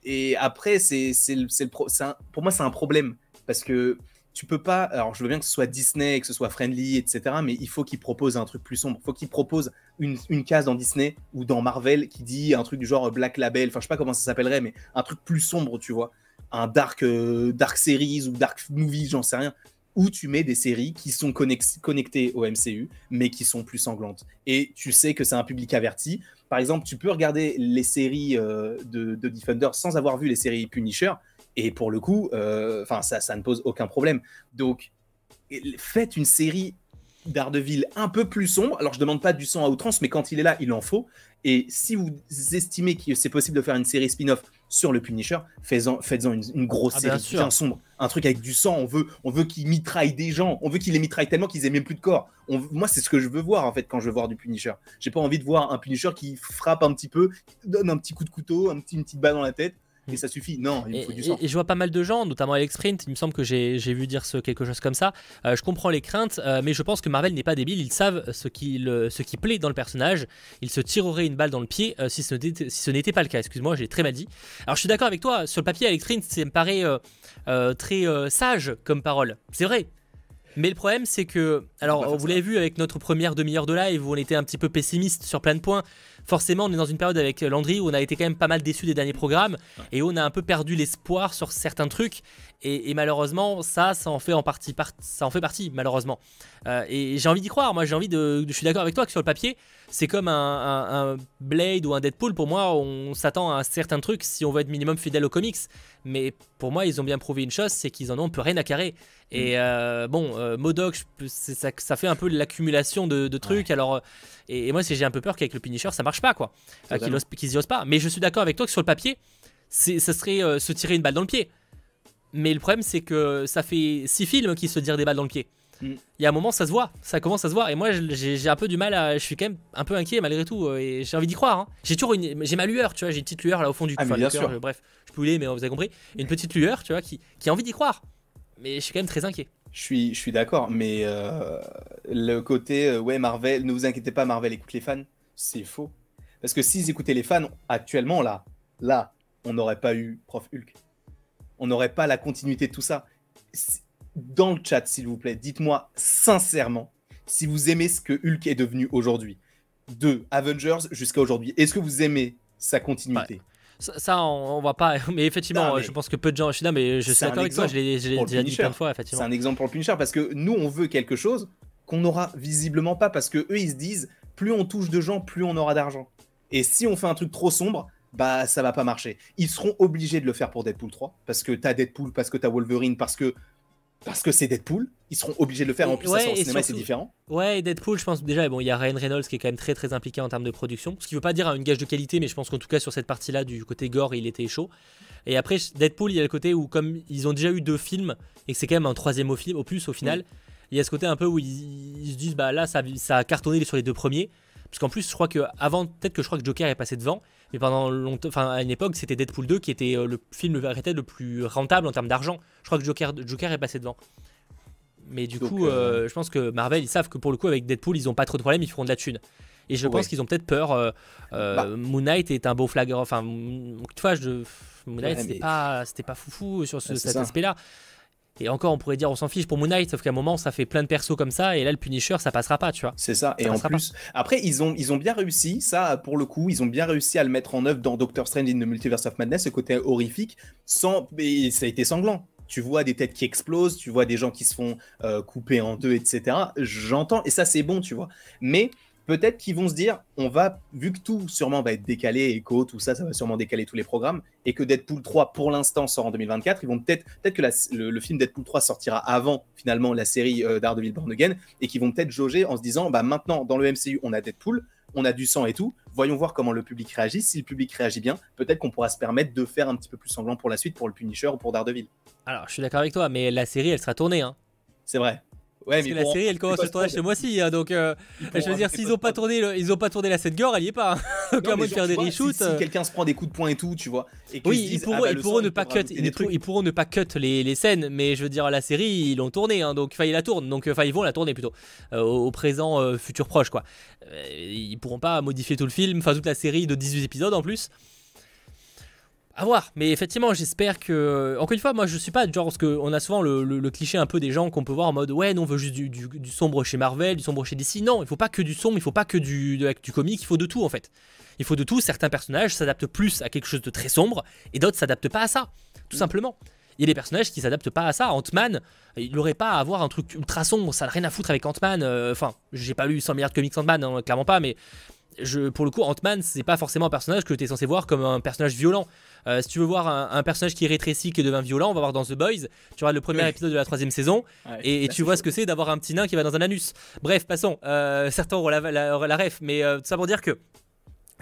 Et après, c'est, c'est, le pro, pour moi, c'est un problème parce que tu peux pas. Alors, je veux bien que ce soit Disney, que ce soit friendly, etc. Mais il faut qu'il propose un truc plus sombre. Il faut qu'il propose une, case dans Disney ou dans Marvel qui dit un truc du genre Black Label. Enfin, je sais pas comment ça s'appellerait, mais un truc plus sombre, tu vois. Un dark, euh, dark series ou dark movie, j'en sais rien. Où tu mets des séries qui sont connectées au MCU, mais qui sont plus sanglantes. Et tu sais que c'est un public averti. Par exemple, tu peux regarder les séries euh, de, de Defender sans avoir vu les séries Punisher et pour le coup, euh, enfin ça, ça ne pose aucun problème. Donc, faites une série d'Ardeville un peu plus sombre. Alors, je demande pas du sang à outrance, mais quand il est là, il en faut. Et si vous estimez que c'est possible de faire une série spin-off sur le Punisher, faites-en une, grosse ah, série bien, sombre. Un truc avec du sang. On veut, on veut qu'il mitraille des gens. On veut qu'il les mitraille tellement qu'ils aient même plus de corps. moi, c'est ce que je veux voir en fait quand je veux voir du Punisher. J'ai pas envie de voir un Punisher qui frappe un petit peu, donne un petit coup de couteau, un petit, une petite balle dans la tête et ça suffit. Non, il faut du sang. Et, je vois pas mal de gens, notamment Alex Sprint, il me semble que j'ai vu dire ce, quelque chose comme ça. Euh, je comprends les craintes, euh, mais je pense que Marvel n'est pas débile. Ils savent ce qui, ce qui plaît dans le personnage. Ils se tireraient une balle dans le pied euh, si ce n'était pas le cas. Excuse-moi, j'ai très mal dit. Alors je suis d'accord avec toi, sur le papier, Alex Sprint, ça me paraît très sage comme parole. C'est vrai. Mais le problème, c'est que, alors, vous l'avez vu avec notre première demi-heure de live où on était un petit peu pessimiste sur plein de points. Forcément, on est dans une période avec Landry où on a été quand même pas mal déçu des derniers programmes et où on a un peu perdu l'espoir sur certains trucs. Et, malheureusement, ça, ça en fait en partie, ça en fait partie, malheureusement. Euh, et j'ai envie d'y croire. Moi, j'ai envie de. Je suis d'accord avec toi que sur le papier, c'est comme un, Blade ou un Deadpool. Pour moi, on s'attend à un certain truc si on veut être minimum fidèle aux comics. Mais pour moi, ils ont bien prouvé une chose, c'est qu'ils en ont peu rien à carrer. Et mm. euh, bon, euh, Modoc, ça, ça, fait un peu l'accumulation de, trucs. Alors, et, moi, j'ai un peu peur qu'avec le Punisher, ça marche pas, quoi. qu'ils y osent pas. Mais je suis d'accord avec toi que sur le papier, ça serait se tirer une balle dans le pied. Mais le problème, c'est que ça fait six films qui se tirent des balles dans le pied. Mm. Il y a un moment, ça se voit, ça commence à se voir. Et moi, j'ai un peu du mal à. Je suis quand même un peu inquiet malgré tout. Euh, et j'ai envie d'y croire. Hein. J'ai toujours une. J'ai ma lueur, tu vois. J'ai une petite lueur là au fond du ah, cœur. Bref, je peux mais vous avez compris. Une petite lueur, tu vois, qui, qui a envie d'y croire. Mais je suis quand même très inquiet. Je suis, je suis d'accord, mais euh, le côté, euh, ouais, Marvel, ne vous inquiétez pas, Marvel écoute les fans, c'est faux. Parce que s'ils écoutaient les fans, actuellement, là, là, on n'aurait pas eu Prof Hulk on n'aurait pas la continuité de tout ça. Dans le chat, s'il vous plaît, dites-moi sincèrement si vous aimez ce que Hulk est devenu aujourd'hui. De Avengers jusqu'à aujourd'hui. Est-ce que vous aimez sa continuité? Ça, on, va pas. Mais effectivement, je pense que peu de gens. Je suis mais je suis d'accord avec toi. Je l'ai déjà dit plein de fois. C'est un exemple pour le Punisher parce que nous, on veut quelque chose qu'on n'aura visiblement pas parce que eux, ils se disent plus on touche de gens, plus on aura d'argent. Et si on fait un truc trop sombre, bah ça va pas marcher. Ils seront obligés de le faire pour Deadpool 3 parce que t'as Deadpool, parce que t'as Wolverine, parce que parce que c'est Deadpool. Ils seront obligés de le faire. En plus, ouais, cinéma, c'est différent. Ouais, et Deadpool, je pense déjà, bon, il y a Ryan Reynolds qui est quand même très très impliqué en termes de production. Ce qui veut pas dire une gage de qualité, mais je pense qu'en tout cas sur cette partie-là, du côté gore, il était chaud. Et après, Deadpool, il y a le côté où comme ils ont déjà eu deux films et que c'est quand même un troisième au, film, au plus au final, il y a ce côté un peu où ils, se disent bah là ça, ça a cartonné sur les deux premiers. Parce qu'en plus, je crois que avant, peut-être que je crois que Joker est passé devant, mais pendant longtemps, enfin à une époque, c'était Deadpool 2 qui était euh, le film le plus rentable en termes d'argent. Je crois que Joker, Joker est passé devant. Mais du coup, euh, euh, je pense que Marvel, ils savent que pour le coup, avec Deadpool, ils ont pas trop de problèmes, ils feront de la thune. Et je pense qu'ils ont peut-être peur. Bah. Moon Knight est un beau flag. Enfin, toutefois, je... Moon Knight, c'était pas, pas foufou sur cet aspect-là. Et encore, on pourrait dire, on s'en fiche pour Moon Knight, sauf qu'à un moment, ça fait plein de persos comme ça, et là, le Punisher, ça passera pas, tu vois. C'est ça. et en plus, après, ils ont, ils ont bien réussi, ça, pour le coup, ils ont bien réussi à le mettre en œuvre dans Doctor Strange in the Multiverse of Madness, ce côté horrifique, sans. Et ça a été sanglant. Tu vois des têtes qui explosent, tu vois des gens qui se font euh, couper en deux, etc. J'entends, et ça, c'est bon, tu vois. Mais peut-être qu'ils vont se dire, on va, vu que tout sûrement va être décalé, Echo, tout ça, ça va sûrement décaler tous les programmes, et que Deadpool 3 pour l'instant sort en 2024, ils vont peut-être, peut-être que le, film Deadpool 3 sortira avant finalement la série euh, d'Ardeville Born Again, et qu'ils vont peut-être jauger en se disant, bah maintenant dans le MCU on a Deadpool, on a du sang et tout, voyons voir comment le public réagit. Si le public réagit bien, peut-être qu'on pourra se permettre de faire un petit peu plus sanglant pour la suite, pour le Punisher ou pour Daredevil. Alors, je suis d'accord avec toi, mais la série, elle sera tournée. Hein. C'est vrai. Ouais, Parce que la série elle commence le tournage ce mois-ci, hein, donc euh, je veux dire s'ils ont pas tourné, ils ont pas tourné la scène gore, elle y est pas. Hein. donc à moins de faire des reshoots. Si, euh. quelqu'un se prend des coups de poing et tout, tu vois. oui, ils, pourront, ah bah, ils pourront ne pas cut, ils, pourront ne pas cut les, les, scènes, mais je veux dire la série ils l'ont tournée, hein, donc enfin ils la tournent, donc enfin ils vont la tourner plutôt euh, au, présent futur proche quoi. ils pourront pas modifier tout le film, enfin toute la série de 18 épisodes en plus. À voir, mais effectivement, j'espère que. Encore une fois, moi je suis pas genre. Parce qu'on a souvent le, cliché un peu des gens qu'on peut voir en mode Ouais, non, on veut juste du, sombre chez Marvel, du sombre chez DC. Non, il faut pas que du sombre, il faut pas que du, du comique, il faut de tout en fait. Il faut de tout. Certains personnages s'adaptent plus à quelque chose de très sombre et d'autres s'adaptent pas à ça, tout mm. simplement. Il y a des personnages qui s'adaptent pas à ça. Ant-Man, il n'aurait pas à avoir un truc ultra sombre, ça n'a rien à foutre avec Ant-Man. Euh, enfin, j'ai pas lu 100 milliards de comics Ant-Man, hein, clairement pas, mais je, pour le coup, Ant-Man, c'est pas forcément un personnage que tu es censé voir comme un personnage violent. Euh, si tu veux voir un, personnage qui rétrécit, qui devient violent, on va voir dans The Boys. Tu vois le premier épisode de la troisième saison et, tu vois ce que c'est d'avoir un petit nain qui va dans un anus. Bref, passons. Euh, certains auront la, la, ref, mais euh, tout ça pour dire que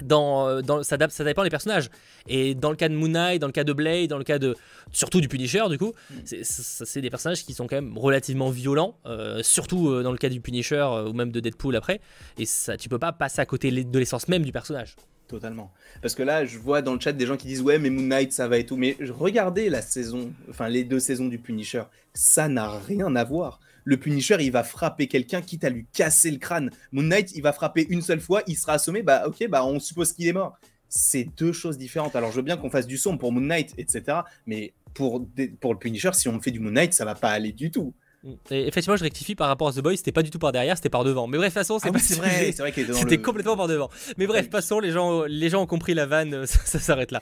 dans, dans, ça, ça, dépend des personnages. Et dans le cas de Moon Knight, dans le cas de Blade, dans le cas de. surtout du Punisher, du coup, mm. c'est des personnages qui sont quand même relativement violents, surtout dans le cas du Punisher ou même de Deadpool après. Et ça, tu peux pas passer à côté de l'essence même du personnage. Totalement. Parce que là, je vois dans le chat des gens qui disent ouais, mais Moon Knight, ça va et tout. Mais regardez la saison, enfin les deux saisons du Punisher, ça n'a rien à voir. Le Punisher, il va frapper quelqu'un quitte à lui casser le crâne. Moon Knight, il va frapper une seule fois, il sera assommé, bah ok, bah on suppose qu'il est mort. C'est deux choses différentes. Alors je veux bien qu'on fasse du son pour Moon Knight, etc. Mais pour, pour le Punisher, si on fait du Moon Knight, ça va pas aller du tout. Et effectivement, je rectifie par rapport à The Boys, c'était pas du tout par derrière, c'était par devant. Mais bref, de toute façon, c'est ah vrai, c'est vrai qu'il C'était complètement par devant. Mais bref, passons, les gens, les gens ont compris la vanne, ça s'arrête là.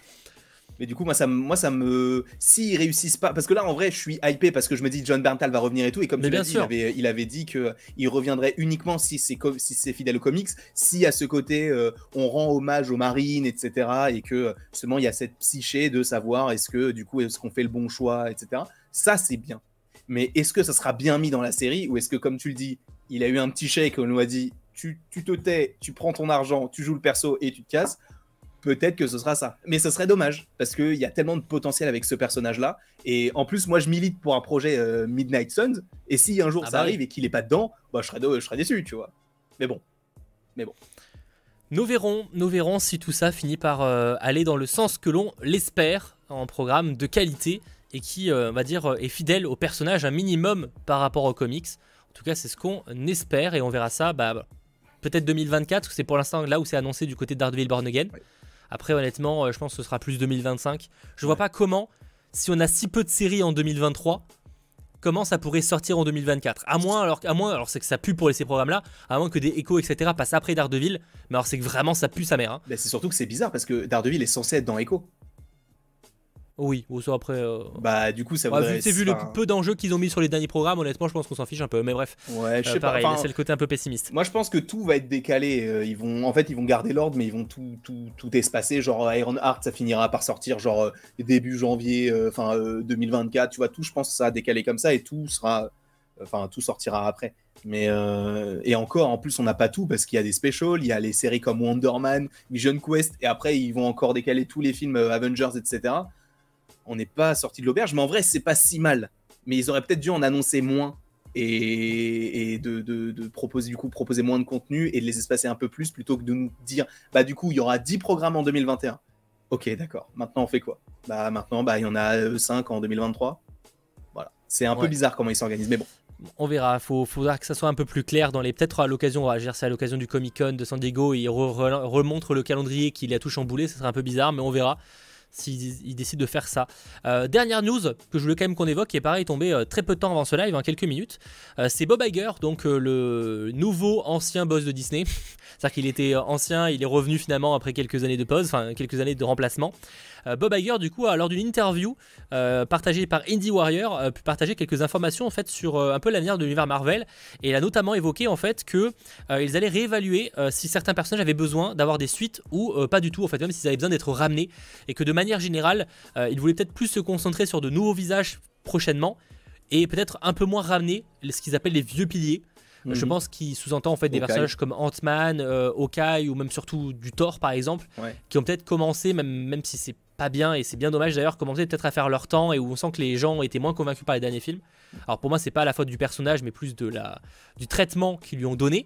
Mais du coup, moi, ça, moi, ça me. S'ils réussissent pas. Parce que là, en vrai, je suis hypé parce que je me dis John Berntal va revenir et tout. Et comme tu l'as dit, il avait, il avait, dit qu'il reviendrait uniquement si c'est si fidèle aux comics. Si à ce côté, euh, on rend hommage aux marines, etc. Et que seulement, il y a cette psyché de savoir est-ce que, du coup, est-ce qu'on fait le bon choix, etc. Ça, c'est bien. Mais est-ce que ça sera bien mis dans la série Ou est-ce que, comme tu le dis, il a eu un petit chèque, on nous a dit tu, tu te tais, tu prends ton argent, tu joues le perso et tu te casses peut-être que ce sera ça. Mais ce serait dommage, parce qu'il y a tellement de potentiel avec ce personnage-là. Et en plus, moi, je milite pour un projet euh, Midnight Suns. Et si un jour ah ça bah arrive et qu'il n'est pas dedans, bah, je, serais je serais déçu, tu vois. Mais bon. Mais bon. Nous verrons, nous verrons si tout ça finit par euh, aller dans le sens que l'on l'espère, en programme de qualité et qui, euh, on va dire, est fidèle au personnage un minimum par rapport aux comics. En tout cas, c'est ce qu'on espère et on verra ça bah, peut-être 2024, c'est pour l'instant là où c'est annoncé du côté de Daredevil Born Again. Après, honnêtement, euh, je pense que ce sera plus 2025. Je vois pas comment, si on a si peu de séries en 2023, comment ça pourrait sortir en 2024. À moins, alors, à moins, alors c'est que ça pue pour ces programmes-là, à moins que des échos, etc. passent après Daredevil. Mais alors c'est que vraiment ça pue sa mère. Hein. c'est surtout que c'est bizarre parce que Daredevil est censé être dans Echo. Oui, ou ça après. Euh, bah, du coup, ça ouais, Vu, vu le peu d'enjeux qu'ils ont mis sur les derniers programmes, honnêtement, je pense qu'on s'en fiche un peu. Mais bref, ouais, je euh, sais pareil, c'est le côté un peu pessimiste. Moi, je pense que tout va être décalé. Euh, ils vont, en fait, ils vont garder l'ordre, mais ils vont tout, tout, tout espacer. Genre, Iron Heart, ça finira par sortir, genre, début janvier, enfin, 2024. Tu vois, tout, je pense ça a décalé comme ça et tout sera. Enfin, tout sortira après. Mais et encore, en plus, on n'a pas tout parce qu'il y a des specials, il y a les séries comme Wonder Man, Vision Quest, et après, ils vont encore décaler tous les films Avengers, etc on n'est pas sorti de l'auberge, mais en vrai, c'est pas si mal. Mais ils auraient peut-être dû en annoncer moins et, de, proposer du coup proposer moins de contenu et de les espacer un peu plus plutôt que de nous dire bah du coup il y aura 10 programmes en 2021. Ok d'accord, maintenant on fait quoi? Bah maintenant bah il y en a 5 euh, en 2023. Voilà, c'est un peu bizarre comment ils s'organisent mais bon. On verra, il faudra que ça soit un peu plus clair dans les peut-être à l'occasion, on va gérer ça à l'occasion du Comic Con de San Diego, il remontre le calendrier qu'il a tout chamboulé, ça serait un peu bizarre mais on verra s'ils décident de faire ça. Euh, dernière news que je voulais quand même qu'on évoque, qui est pareil tombé euh, très peu de temps avant ce live, hein, quelques minutes, euh, c'est Bob Iger, donc le nouveau ancien boss de Disney. C'est-à-dire qu'il était ancien, il est revenu finalement après quelques années de pause, enfin quelques années de remplacement. Euh, Bob Iger, du coup, lors d'une interview euh, partagée par Indie Warrior, a pu partager quelques informations en fait sur euh, un peu l'avenir de l'univers Marvel. Et il a notamment évoqué en fait que ils allaient réévaluer si certains personnages avaient besoin d'avoir des suites ou pas du tout, en fait, même s'ils avaient besoin d'être ramenés. Et que de manière générale, ils voulaient peut-être plus se concentrer sur de nouveaux visages prochainement et peut-être un peu moins ramener ce qu'ils appellent les vieux piliers. Je mhm. pense qu'il sous-entend en fait des personnages comme Ant-Man, Hawkeye ou même surtout du Thor par exemple, qui ont peut-être commencé, même, même si c'est pas bien et c'est bien dommage d'ailleurs commencer peut-être à faire leur temps et où on sent que les gens ont été moins convaincus par les derniers films. Alors pour moi c'est pas la faute du personnage mais plus de la du traitement qu'ils lui ont donné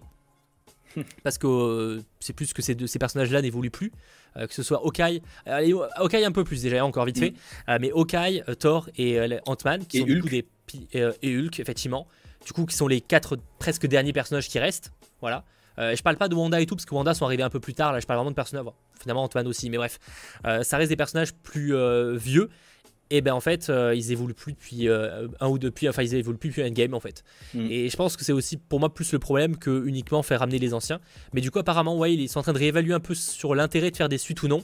parce que euh, c'est plus que ces, ces personnages-là n'évoluent plus, euh, que ce soit Hawkeye, euh, Hawkeye un peu plus déjà encore vite fait, mm. mais Hawkeye, Thor et Ant-Man qui sont du coup des et Hulk effectivement, du coup qui sont les quatre presque derniers personnages qui restent, voilà. Euh, je parle pas de Wanda et tout, parce que Wanda sont arrivés un peu plus tard. Là, je parle vraiment de personnages. finalement, Antoine aussi, mais bref. Euh, ça reste des personnages plus euh, vieux. Et ben en fait, ils évoluent plus depuis un ou depuis. Enfin, ils évoluent plus depuis Endgame en fait. Mm. Et je pense que c'est aussi pour moi plus le problème que uniquement faire ramener les anciens. Mais du coup, apparemment, ouais, ils sont en train de réévaluer un peu sur l'intérêt de faire des suites ou non.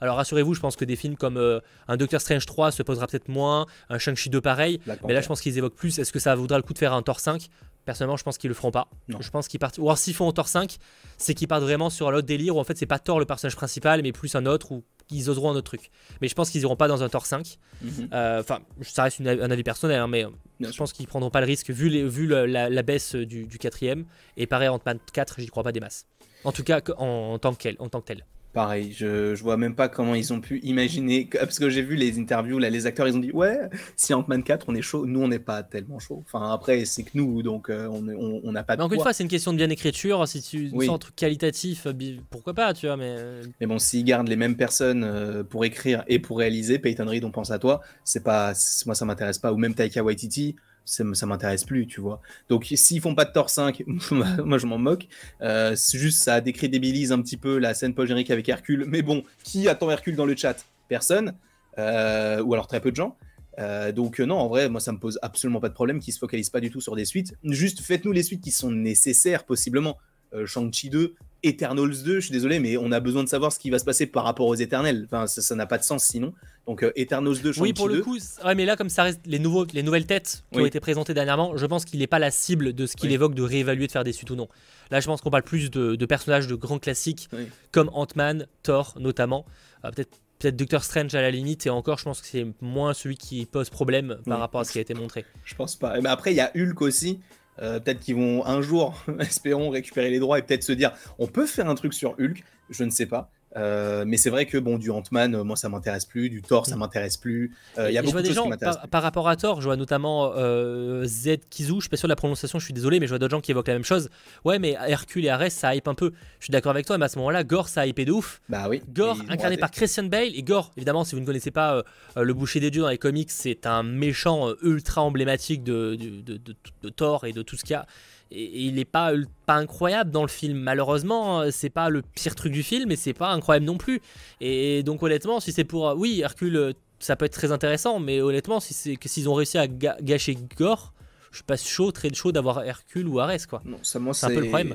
Alors rassurez-vous, je pense que des films comme un Doctor Strange 3 se posera peut-être moins, un Shang-Chi 2 pareil, mais là je pense qu'ils évoquent plus, est-ce que ça vaudra le coup de faire un Thor 5 Personnellement, je pense qu'ils le feront pas. Je pense qu'ils partent. Ou alors, s'ils font Thor 5, c'est qu'ils partent vraiment sur l'autre délire où en fait, c'est pas Thor le personnage principal, mais plus un autre ou ils oseront un autre truc. Mais je pense qu'ils iront pas dans un Thor 5. Mhm. Euh, enfin, ça reste un avis personnel, hein, mais je pense qu'ils prendront pas le risque vu, les, vu la, baisse du, du quatrième. Et pareil, Ant-Man 4, j'y crois pas des masses. En tout cas, en, en tant que tel. Pareil, je, je vois même pas comment ils ont pu imaginer. Parce que j'ai vu les interviews, là, les acteurs, ils ont dit Ouais, si Ant-Man 4, on est chaud. Nous, on n'est pas tellement chaud. Enfin, après, c'est que nous, donc euh, on n'a pas de. Mais encore une fois, c'est une question de bien écriture. Si tu sens un truc qualitatif, euh, pourquoi pas, tu vois. Mais, euh. mais bon, s'ils gardent les mêmes personnes pour écrire et pour réaliser, Peyton Reed, on pense à toi. C'est pas, moi, ça m'intéresse pas. Ou même Taika Waititi ça, m'intéresse plus, tu vois. Donc s'ils font pas de Thor 5, moi je m'en moque. Euh, juste ça décrédibilise un petit peu la scène post avec Hercule. Mais bon, qui attend Hercule dans le chat? Personne. Euh, ou alors très peu de gens. donc non, en vrai, moi ça me pose absolument pas de problème qu'ils se focalisent pas du tout sur des suites. Juste faites-nous les suites qui sont nécessaires possiblement. Shang-Chi 2, Eternals 2, je suis désolé, mais on a besoin de savoir ce qui va se passer par rapport aux Éternels. Enfin, ça n'a pas de sens sinon. Donc euh, Eternals 2, Oui, pour le coup, ouais, mais là, comme ça reste les, nouveaux, les nouvelles têtes qui ont été présentées dernièrement, je pense qu'il n'est pas la cible de ce qu'il évoque de réévaluer, de faire des suites ou non. Là, je pense qu'on parle plus de, personnages de grands classiques comme Ant-Man, Thor notamment. Euh, peut-être peut-être Doctor Strange à la limite, et encore, je pense que c'est moins celui qui pose problème par rapport à ce qui a été montré. Je pense pas. Mais après, il y a Hulk aussi. Euh, peut-être qu'ils vont un jour, espérons, récupérer les droits et peut-être se dire on peut faire un truc sur Hulk, je ne sais pas. Euh, mais c'est vrai que bon, du Ant-Man, euh, moi ça m'intéresse plus, du Thor ça mm. m'intéresse plus. Euh, il y a beaucoup de choses qui m'intéressent. Par, rapport à Thor, je vois notamment Z Kizu, je suis pas sûr de la prononciation, je suis désolé, mais je vois d'autres gens qui évoquent la même chose. Ouais, mais Hercule et Ares ça hype un peu. Je suis d'accord avec toi, mais à ce moment-là, Gore ça hype de ouf. Bah oui. Gore incarné par Christian Bale et Gore, évidemment, si vous ne connaissez pas le boucher des dieux dans les comics, c'est un méchant ultra emblématique de, de, de Thor et de tout ce qu'il y a et, il n'est pas, pas incroyable dans le film. Malheureusement, euh, c'est pas le pire truc du film, mais c'est pas incroyable non plus. Et donc honnêtement, si c'est pour, euh, oui, Hercule, euh, ça peut être très intéressant, mais honnêtement, si c'est que s'ils ont réussi à gâcher Gore, je suis pas chaud, très chaud d'avoir Hercule ou Ares quoi. Non, ça moi c'est un peu le problème.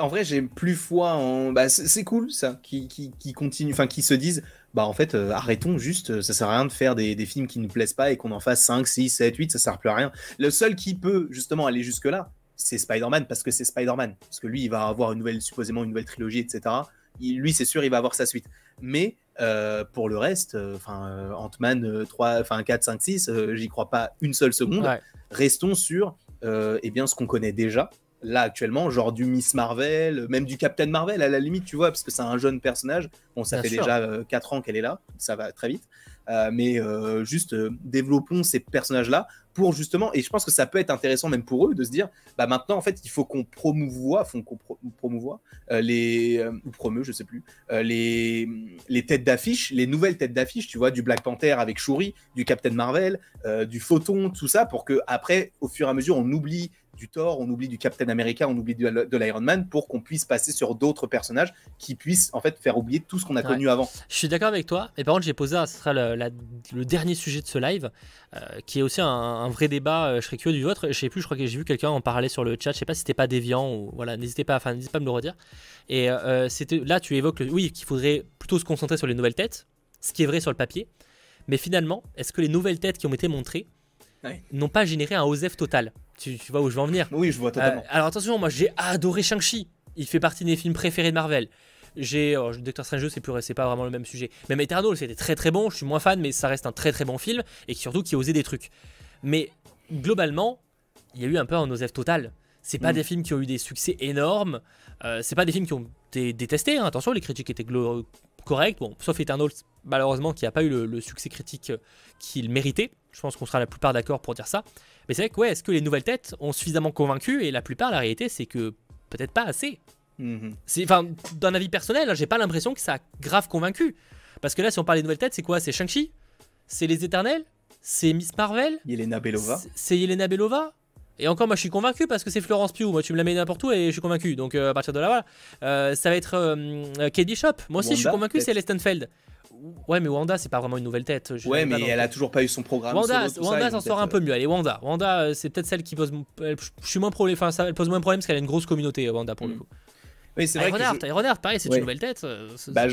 En vrai, j'ai plus foi en. Bah, c'est cool ça, qui, qui, qui continue, enfin qui se disent, bah en fait, arrêtons juste, ça sert à rien de faire des, des films qui nous plaisent pas et qu'on en fasse 5, 6, 7, 8, ça sert plus à rien. Le seul qui peut justement aller jusque là, c'est Spider-Man parce que c'est Spider-Man. Parce que lui, il va avoir une nouvelle, supposément une nouvelle trilogie, etc. lui, c'est sûr, il va avoir sa suite. Mais euh, pour le reste, euh, enfin, euh, Ant-Man 3, enfin 4, 5, 6, j'y crois pas une seule seconde. Restons sur eh bien, ce qu'on connaît déjà. Là, actuellement, genre du Miss Marvel, même du Captain Marvel, à la limite, tu vois, parce que c'est un jeune personnage. Bon, ça fait déjà 4 ans qu'elle est là, ça va très vite. Mais juste développons ces personnages-là pour justement, et je pense que ça peut être intéressant même pour eux de se dire, bah maintenant en fait il faut qu'on promouvoie, faut qu'on promouvoie les ou promeut, je sais plus, les les têtes d'affiche, les nouvelles têtes d'affiche, tu vois, du Black Panther avec Shuri, du Captain Marvel, du Photon, tout ça, pour que après, au fur et à mesure, on oublie du Thor, on oublie du Captain America, on oublie de, l'Iron Man pour qu'on puisse passer sur d'autres personnages qui puissent en fait faire oublier tout ce qu'on a connu avant. Je suis d'accord avec toi. Et par contre, j'ai posé, ce sera le, dernier sujet de ce live, euh, qui est aussi un, vrai débat. Euh, je serais curieux du vôtre. Je sais plus, je crois que j'ai vu quelqu'un en parler sur le chat. Je sais pas si c'était pas déviant ou voilà. N'hésitez pas, enfin, n'hésitez pas à me le redire. Et euh, c'était là, tu évoques, oui, qu'il faudrait plutôt se concentrer sur les nouvelles têtes, ce qui est vrai sur le papier. Mais finalement, est-ce que les nouvelles têtes qui ont été montrées n'ont pas généré un OSEF total tu, vois où je veux en venir Oui, je vois totalement. Euh, alors attention, moi j'ai adoré Shang-Chi. Il fait partie de mes films préférés de Marvel. J'ai oh, Doctor Strange, c'est plus, c'est pas vraiment le même sujet. Même Eternal, c'était très très bon. Je suis moins fan, mais ça reste un très très bon film et surtout qui osait des trucs. Mais globalement, il y a eu un peu un OSEF total. C'est pas mm. des films qui ont eu des succès énormes. Euh, c'est pas des films qui ont été détestés. Hein. Attention, les critiques étaient correctes. Bon, sauf Eternal, malheureusement, qui n'a pas eu le succès critique qu'il méritait. Je pense qu'on sera la plupart d'accord pour dire ça. Mais c'est vrai que, ouais, est-ce que les nouvelles têtes ont suffisamment convaincu? Et la plupart, la réalité, c'est que peut-être pas assez. C'est, enfin, d'un avis personnel, hein, j'ai pas l'impression que ça a grave convaincu. Parce que là, si on parle des nouvelles têtes, c'est quoi? C'est Shang-Chi? C'est les Éternels? C'est Miss Marvel? Yelena Belova C'est Yelena Belova? Et encore, moi, je suis convaincu parce que c'est Florence Pugh. Moi, tu me la mets n'importe où et je suis convaincu. Donc, euh, à partir de là, voilà. Euh, ça va être euh, Katie Shop. Moi aussi, je suis convaincu, c'est Lestenfeld. Ouais, mais Wanda, c'est pas vraiment une nouvelle tête. ouais, mais elle a toujours pas eu son programme. Wanda, Wanda s'en sort un peu mieux. Allez, Wanda. Wanda, euh, c'est peut-être celle qui pose. je suis moins problème. Enfin, ça, elle pose moins de problèmes parce qu'elle a une grosse communauté, Wanda, pour le mm. coup. Oui, c'est vrai. Iron pareil, c'est une nouvelle tête. Euh, bah,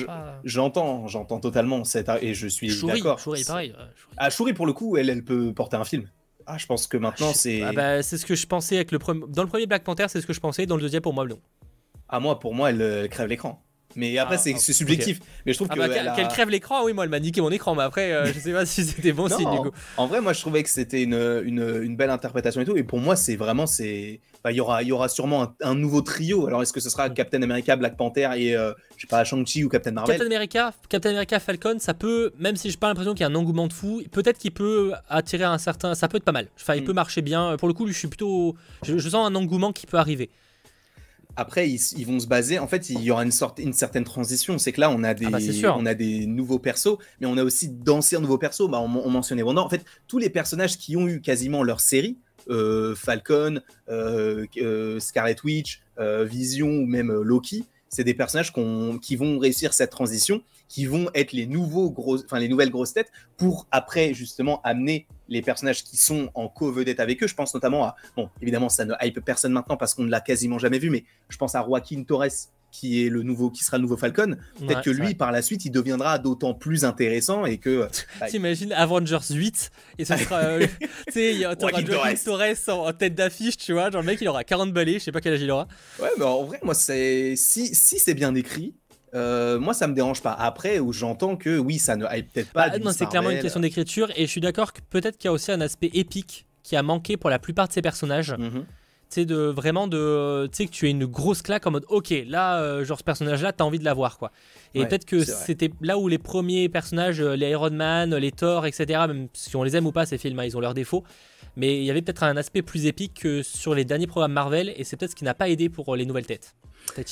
j'entends, j'entends totalement cette et je suis d'accord. Shuri, pareil. Ah, Shuri, pour le coup, elle, elle peut porter un film. Ah, je pense que maintenant ah, c'est. Ah, bah, c'est ce que je pensais avec le premier. Dans le premier Black Panther, c'est ce que je pensais. Dans le deuxième, pour moi, non. Ah, moi, pour moi, elle crève l'écran. Mais après, ah, c'est ah, subjectif. Mais je trouve ah. Bah, qu'elle crève l'écran, oui, moi, elle m'a niqué mon écran. Mais après, euh, je sais pas si c'était bon signe du coup. En vrai, moi, je trouvais que c'était une, une, une, belle interprétation et tout. Et pour moi, c'est vraiment. c'est Il y, aura, y aura sûrement un, nouveau trio. Alors, est-ce que ce sera Captain America, Black Panther et, euh, je sais pas, Shang-Chi ou Captain Marvel? Captain America, Captain America, Falcon, ça peut, même si j'ai pas l'impression qu'il y a un engouement de fou, peut-être qu'il peut attirer un certain. Ça peut être pas mal. Enfin, il mm. peut marcher bien. Pour le coup, je suis plutôt. je sens un engouement qui peut arriver. Après, ils, vont se baser. En fait, il y aura une sorte, une certaine transition. C'est que là, on a des, ah bah, on a des nouveaux persos, mais on a aussi d'anciens nouveaux persos. Bah, on, mentionnait Wanda. En fait, tous les personnages qui ont eu quasiment leur série, euh, Falcon, euh, euh, Scarlet Witch, Vision ou même Loki, c'est des personnages qui vont réussir cette transition qui vont être les nouveaux gros, enfin les nouvelles grosses têtes pour après justement amener les personnages qui sont en co-vedette avec eux. Je pense notamment à, bon, évidemment, ça ne hype personne maintenant parce qu'on ne l'a quasiment jamais vu, mais je pense à Joaquin Torres qui est le nouveau, qui sera le nouveau Falcon. Peut-être que lui, par la suite, il deviendra d'autant plus intéressant et que. Bah, T'imagines Avengers 8 et ce sera, euh, tu sais, il y aura Joaquin Torres en, tête d'affiche, tu vois, genre le mec il aura 40 balais, je sais pas quel âge il aura. Ouais, mais en vrai, moi c'est si si c'est bien écrit, euh, moi, ça me dérange pas. Après, où j'entends que oui, ça ne hype peut-être pas. Bah, non, c'est clairement une question d'écriture. Et je suis d'accord que peut-être qu'il y a aussi un aspect épique qui a manqué pour la plupart de ces personnages. Mhm. Tu sais, de vraiment de. Tu sais, que tu es une grosse claque en mode, ok, là, euh, genre ce personnage-là, t'as envie de l'avoir, quoi. Et peut-être que c'était là où les premiers personnages, euh, les Iron Man, les Thor, etc., même si on les aime ou pas, ces films, hein, ils ont leurs défauts. Mais il y avait peut-être un aspect plus épique que sur les derniers programmes Marvel, et c'est peut-être ce qui n'a pas aidé pour les nouvelles têtes.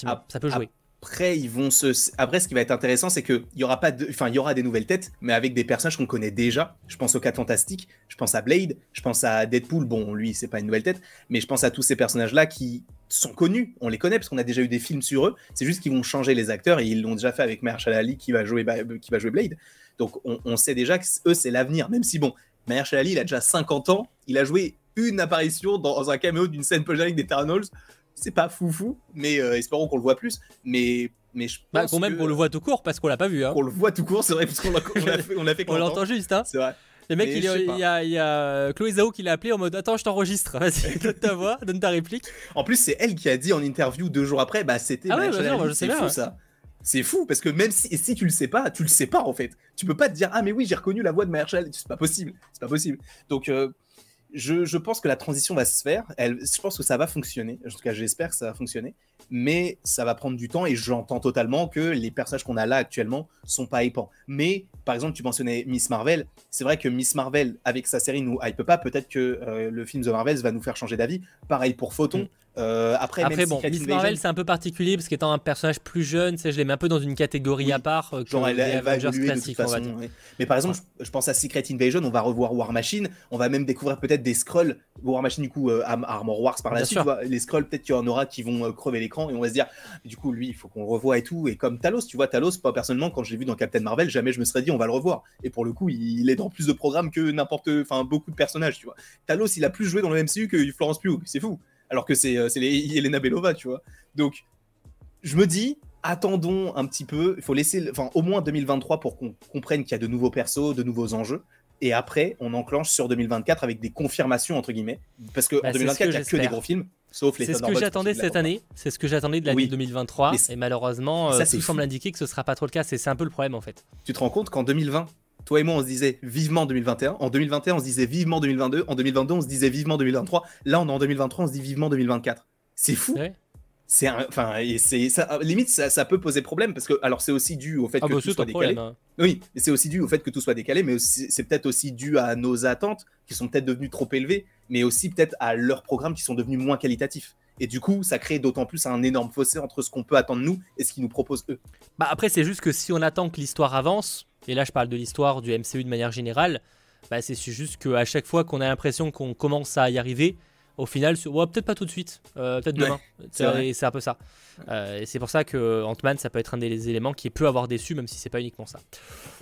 Ah, ça peut jouer. Après, ils vont se. Après, ce qui va être intéressant, c'est qu'il y aura pas de. Enfin, il y aura des nouvelles têtes, mais avec des personnages qu'on connaît déjà. Je pense au 4 Fantastique, je pense à Blade, je pense à Deadpool. Bon, lui, c'est pas une nouvelle tête, mais je pense à tous ces personnages-là qui sont connus. On les connaît parce qu'on a déjà eu des films sur eux. C'est juste qu'ils vont changer les acteurs et ils l'ont déjà fait avec Mahershala Ali qui va jouer, qui va jouer Blade. Donc, on, sait déjà que eux, c'est l'avenir. Même si, bon, Mahershala Ali, il a déjà 50 ans, il a joué une apparition dans un caméo d'une scène post avec d'Eternals c'est pas foufou, mais euh, espérons qu'on le voit plus. Mais mais je bah, pense bah, quand même qu'on le voit tout court parce qu'on l'a pas vu. Hein. On le voit tout court, c'est vrai, parce qu'on l'a fait, on fait On l'entend juste, hein. C'est vrai. Le mec, il, y a, il, y a, Chloé Zhao qui l'a appelé en mode Attends, je t'enregistre. Vas-y, donne ta voix, donne ta réplique. En plus, c'est elle qui a dit en interview deux jours après Bah, c'était ah ouais, bah, c'est fou ça. C'est fou parce que même si, si tu le sais pas, tu le sais pas en fait. Tu peux pas te dire Ah, mais oui, j'ai reconnu la voix de Mahershala. C'est pas possible. C'est pas possible. Donc, euh, je, pense que la transition va se faire. Elle, je pense que ça va fonctionner. En tout cas, j'espère que ça va fonctionner. Mais ça va prendre du temps et j'entends totalement que les personnages qu'on a là actuellement sont pas hypants. Mais par exemple, tu mentionnais Miss Marvel. C'est vrai que Miss Marvel, avec sa série, nous hype pas. Peut-être que euh, le film The Marvels va nous faire changer d'avis. Pareil pour Photon. Mm. Euh, après, après bon, Miss Marvel, c'est un peu particulier parce qu'étant un personnage plus jeune, je l'ai mis un peu dans une catégorie à part. Euh, Genre, elle, va évoluer de toute façon. Mais par exemple, je, pense à Secret Invasion, on va revoir War Machine, on va même découvrir peut-être des scrolls. War Machine, du coup, euh, Armor Wars par la suite. les scrolls, peut-être qu'il y en aura qui vont crever l'écran et on va se dire, du coup, lui, il faut qu'on revoie et tout. Et comme Talos, tu vois, Talos, pas personnellement, quand je l'ai vu dans Captain Marvel, jamais je me serais dit, on va le revoir. Et pour le coup, il est dans plus de programmes que n'importe, enfin, beaucoup de personnages, tu vois. Talos, il a plus joué dans le MCU que Florence Pugh, c'est fou alors que c'est euh, Elena Belova, tu vois. Donc, je me dis, attendons un petit peu, il faut laisser, enfin, au moins 2023 pour qu'on comprenne qu'il y a de nouveaux persos, de nouveaux enjeux. Et après, on enclenche sur 2024 avec des confirmations, entre guillemets. Parce qu'en 2024, il n'y a que des gros films. Sauf les C'est ce que j'attendais cette année, c'est ce que j'attendais de l'année 2023, et malheureusement, ça, tout semble indiquer que ce sera pas trop le cas, c'est un peu le problème en fait. Tu te rends compte qu'en 2020, toi et moi, on se disait vivement 2021. En 2021, on se disait vivement 2022. En 2022, on se disait vivement 2023. Là, on est en 2023, on se dit vivement 2024. C'est fou. C'est enfin, c'est ça, limite ça, peut poser problème parce que alors c'est aussi dû au fait ah que bah, tout soit décalé. Hein. Oui, c'est aussi dû au fait que tout soit décalé, mais c'est peut-être aussi dû à nos attentes qui sont peut-être devenues trop élevées, mais aussi peut-être à leurs programmes qui sont devenus moins qualitatifs. Et du coup, ça crée d'autant plus un énorme fossé entre ce qu'on peut attendre nous et ce qu'ils nous proposent eux. Bah après, c'est juste que si on attend que l'histoire avance, et là je parle de l'histoire du MCU de manière générale, bah, c'est juste qu'à chaque fois qu'on a l'impression qu'on commence à y arriver, au final, peut-être pas tout de suite, euh, peut-être demain. c'est un peu ça. Euh, et c'est pour ça que Ant-Man, ça peut être un des éléments qui peut avoir déçu, même si c'est pas uniquement ça.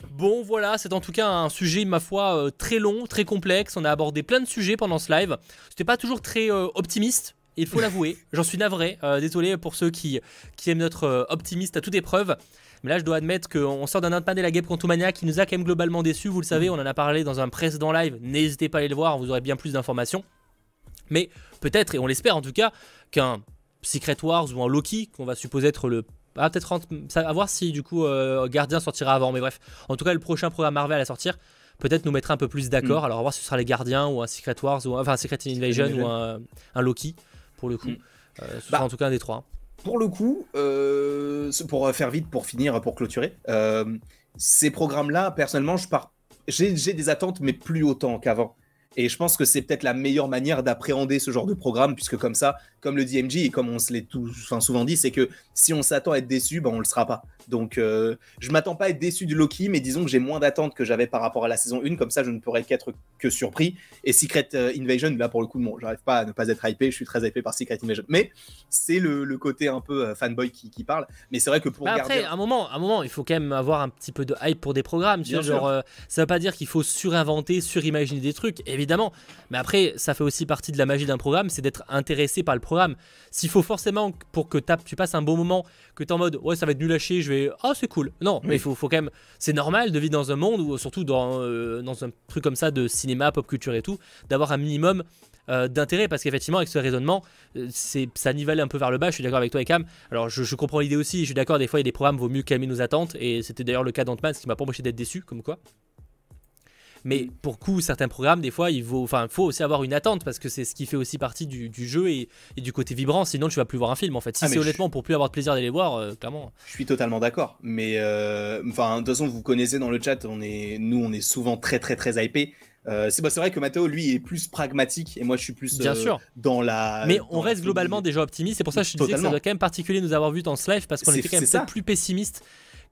Bon, voilà, c'est en tout cas un sujet, ma foi, euh, très long, très complexe. On a abordé plein de sujets pendant ce live. C'était pas toujours très optimiste. Il faut l'avouer, j'en suis navré. désolé pour ceux qui, qui aiment notre optimiste à toute épreuve. Mais là, je dois admettre qu'on sort d'un Ant-Man et la Guêpe Quantumania qui nous a quand même globalement déçus. Vous le savez, on en a parlé dans un précédent live. N'hésitez pas à aller le voir, vous aurez bien plus d'informations. Mais peut-être, et on l'espère en tout cas, qu'un Secret Wars ou un Loki, qu'on va supposer être le ah, peut-être à voir si du coup euh, Gardien sortira avant, mais bref. En tout cas, le prochain programme Marvel à sortir, peut-être nous mettra un peu plus d'accord. Mm. Alors, va voir si ce sera les Gardiens ou un Secret Wars, ou enfin un Secret Invasion ou un, Loki, pour le coup. Mm. Euh, ce sera bah, en tout cas un des trois pour le coup, euh, pour faire vite, pour finir, pour clôturer, euh, ces programmes-là, personnellement, je j'ai des attentes, mais plus autant qu'avant. Et je pense que c'est peut-être la meilleure manière d'appréhender ce genre de programme, puisque comme ça, comme le DMG et comme on se l'est souvent dit, c'est que si on s'attend à être déçu, ben on le sera pas. Donc, euh, je m'attends pas à être déçu du Loki, mais disons que j'ai moins d'attentes que j'avais par rapport à la saison 1. Comme ça, je ne pourrais qu'être que surpris. Et Secret euh, Invasion, là, pour le coup, bon, j'arrive pas à ne pas être hypé. Je suis très hypé par Secret Invasion. Mais c'est le, côté un peu euh, fanboy qui, parle. Mais c'est vrai que pour bah Après, un moment, un moment, il faut quand même avoir un petit peu de hype pour des programmes. Tu vois, genre, ça veut pas dire qu'il faut surinventer, surimaginer des trucs, évidemment. Mais après, ça fait aussi partie de la magie d'un programme, c'est d'être intéressé par le programme. S'il faut forcément, pour que tu passes un bon moment, que tu es en mode, ouais, ça va être nul à chier, je vais, ah, c'est cool. Non, mais il faut, faut, quand même, c'est normal de vivre dans un monde, ou surtout dans, euh, dans un truc comme ça de cinéma, pop culture et tout, d'avoir un minimum euh, d'intérêt. Parce qu'effectivement avec ce raisonnement euh, c'est ça nivelle un peu vers le bas. Je suis d'accord avec toi et Cam alors je, comprends l'idée aussi. Je suis d'accord des fois il y a des programmes vaut mieux calmer nos attentes. Et c'était d'ailleurs le cas d'Ant-Man ce qui m'a pas empêché d'être déçu comme quoi mais pour coup, certains programmes, des fois, il faut, enfin, faut aussi avoir une attente parce que c'est ce qui fait aussi partie du, jeu et, du côté vibrant. Sinon, tu vas plus voir un film en fait. Si ah, c'est honnêtement pour plus avoir de plaisir d'aller voir, euh, clairement. Je suis totalement d'accord. Mais euh, enfin, de toute façon, vous connaissez dans le chat, on est, nous, on est souvent très, très, très hypé. Euh, c'est vrai que Matteo, lui, est plus pragmatique et moi, je suis plus Bien sûr. dans la. Mais on reste globalement déjà optimiste. C'est pour ça que je disais que ça doit quand même particulier nous avoir vu dans ce live parce qu'on était quand même peut-être plus pessimiste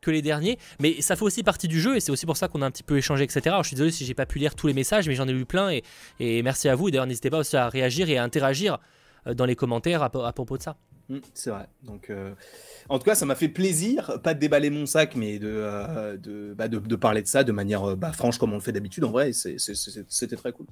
que les derniers. Mais ça fait aussi partie du jeu et c'est aussi pour ça qu'on a un petit peu échangé, etc. Je suis désolé si j'ai pas pu lire tous les messages, mais j'en ai lu plein et, merci à vous. D'ailleurs, n'hésitez pas aussi à réagir et à interagir euh, dans les commentaires à, propos de ça. Mmh, c'est vrai. Donc, euh, en tout cas, ça m'a fait plaisir, pas de déballer mon sac, mais de, euh, bah, parler de ça de manière bah, franche comme on le fait d'habitude. En vrai, c'était très cool.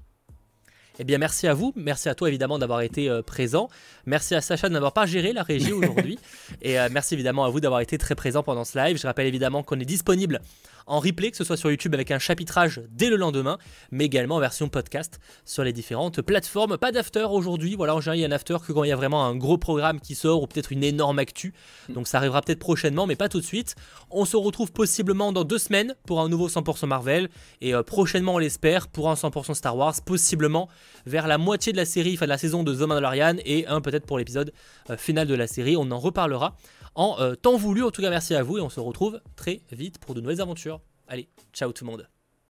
Eh bien, merci à vous. Merci à toi, évidemment, d'avoir été euh, présent. Merci à Sacha de n'avoir pas géré la régie aujourd'hui. Et euh, merci évidemment à vous d'avoir été très présent pendant ce live. Je rappelle évidemment qu'on est disponible en replay, que ce soit sur YouTube avec un chapitrage dès le lendemain, mais également en version podcast sur les différentes plateformes. Pas d'after aujourd'hui, voilà, en général il y a un after que quand il y a vraiment un gros programme qui sort ou peut-être une énorme actu. Donc ça arrivera peut-être prochainement, mais pas tout de suite. On se retrouve possiblement dans deux semaines pour un nouveau 100% Marvel et euh, prochainement on l'espère pour un 100% Star Wars, possiblement vers la moitié de la série, enfin de la saison de The Mandalorian et un peut-être pour l'épisode euh, final de la série. On en reparlera en euh, temps voulu. En tout cas, merci à vous et on se retrouve très vite pour de nouvelles aventures. Allez, ciao tout le monde.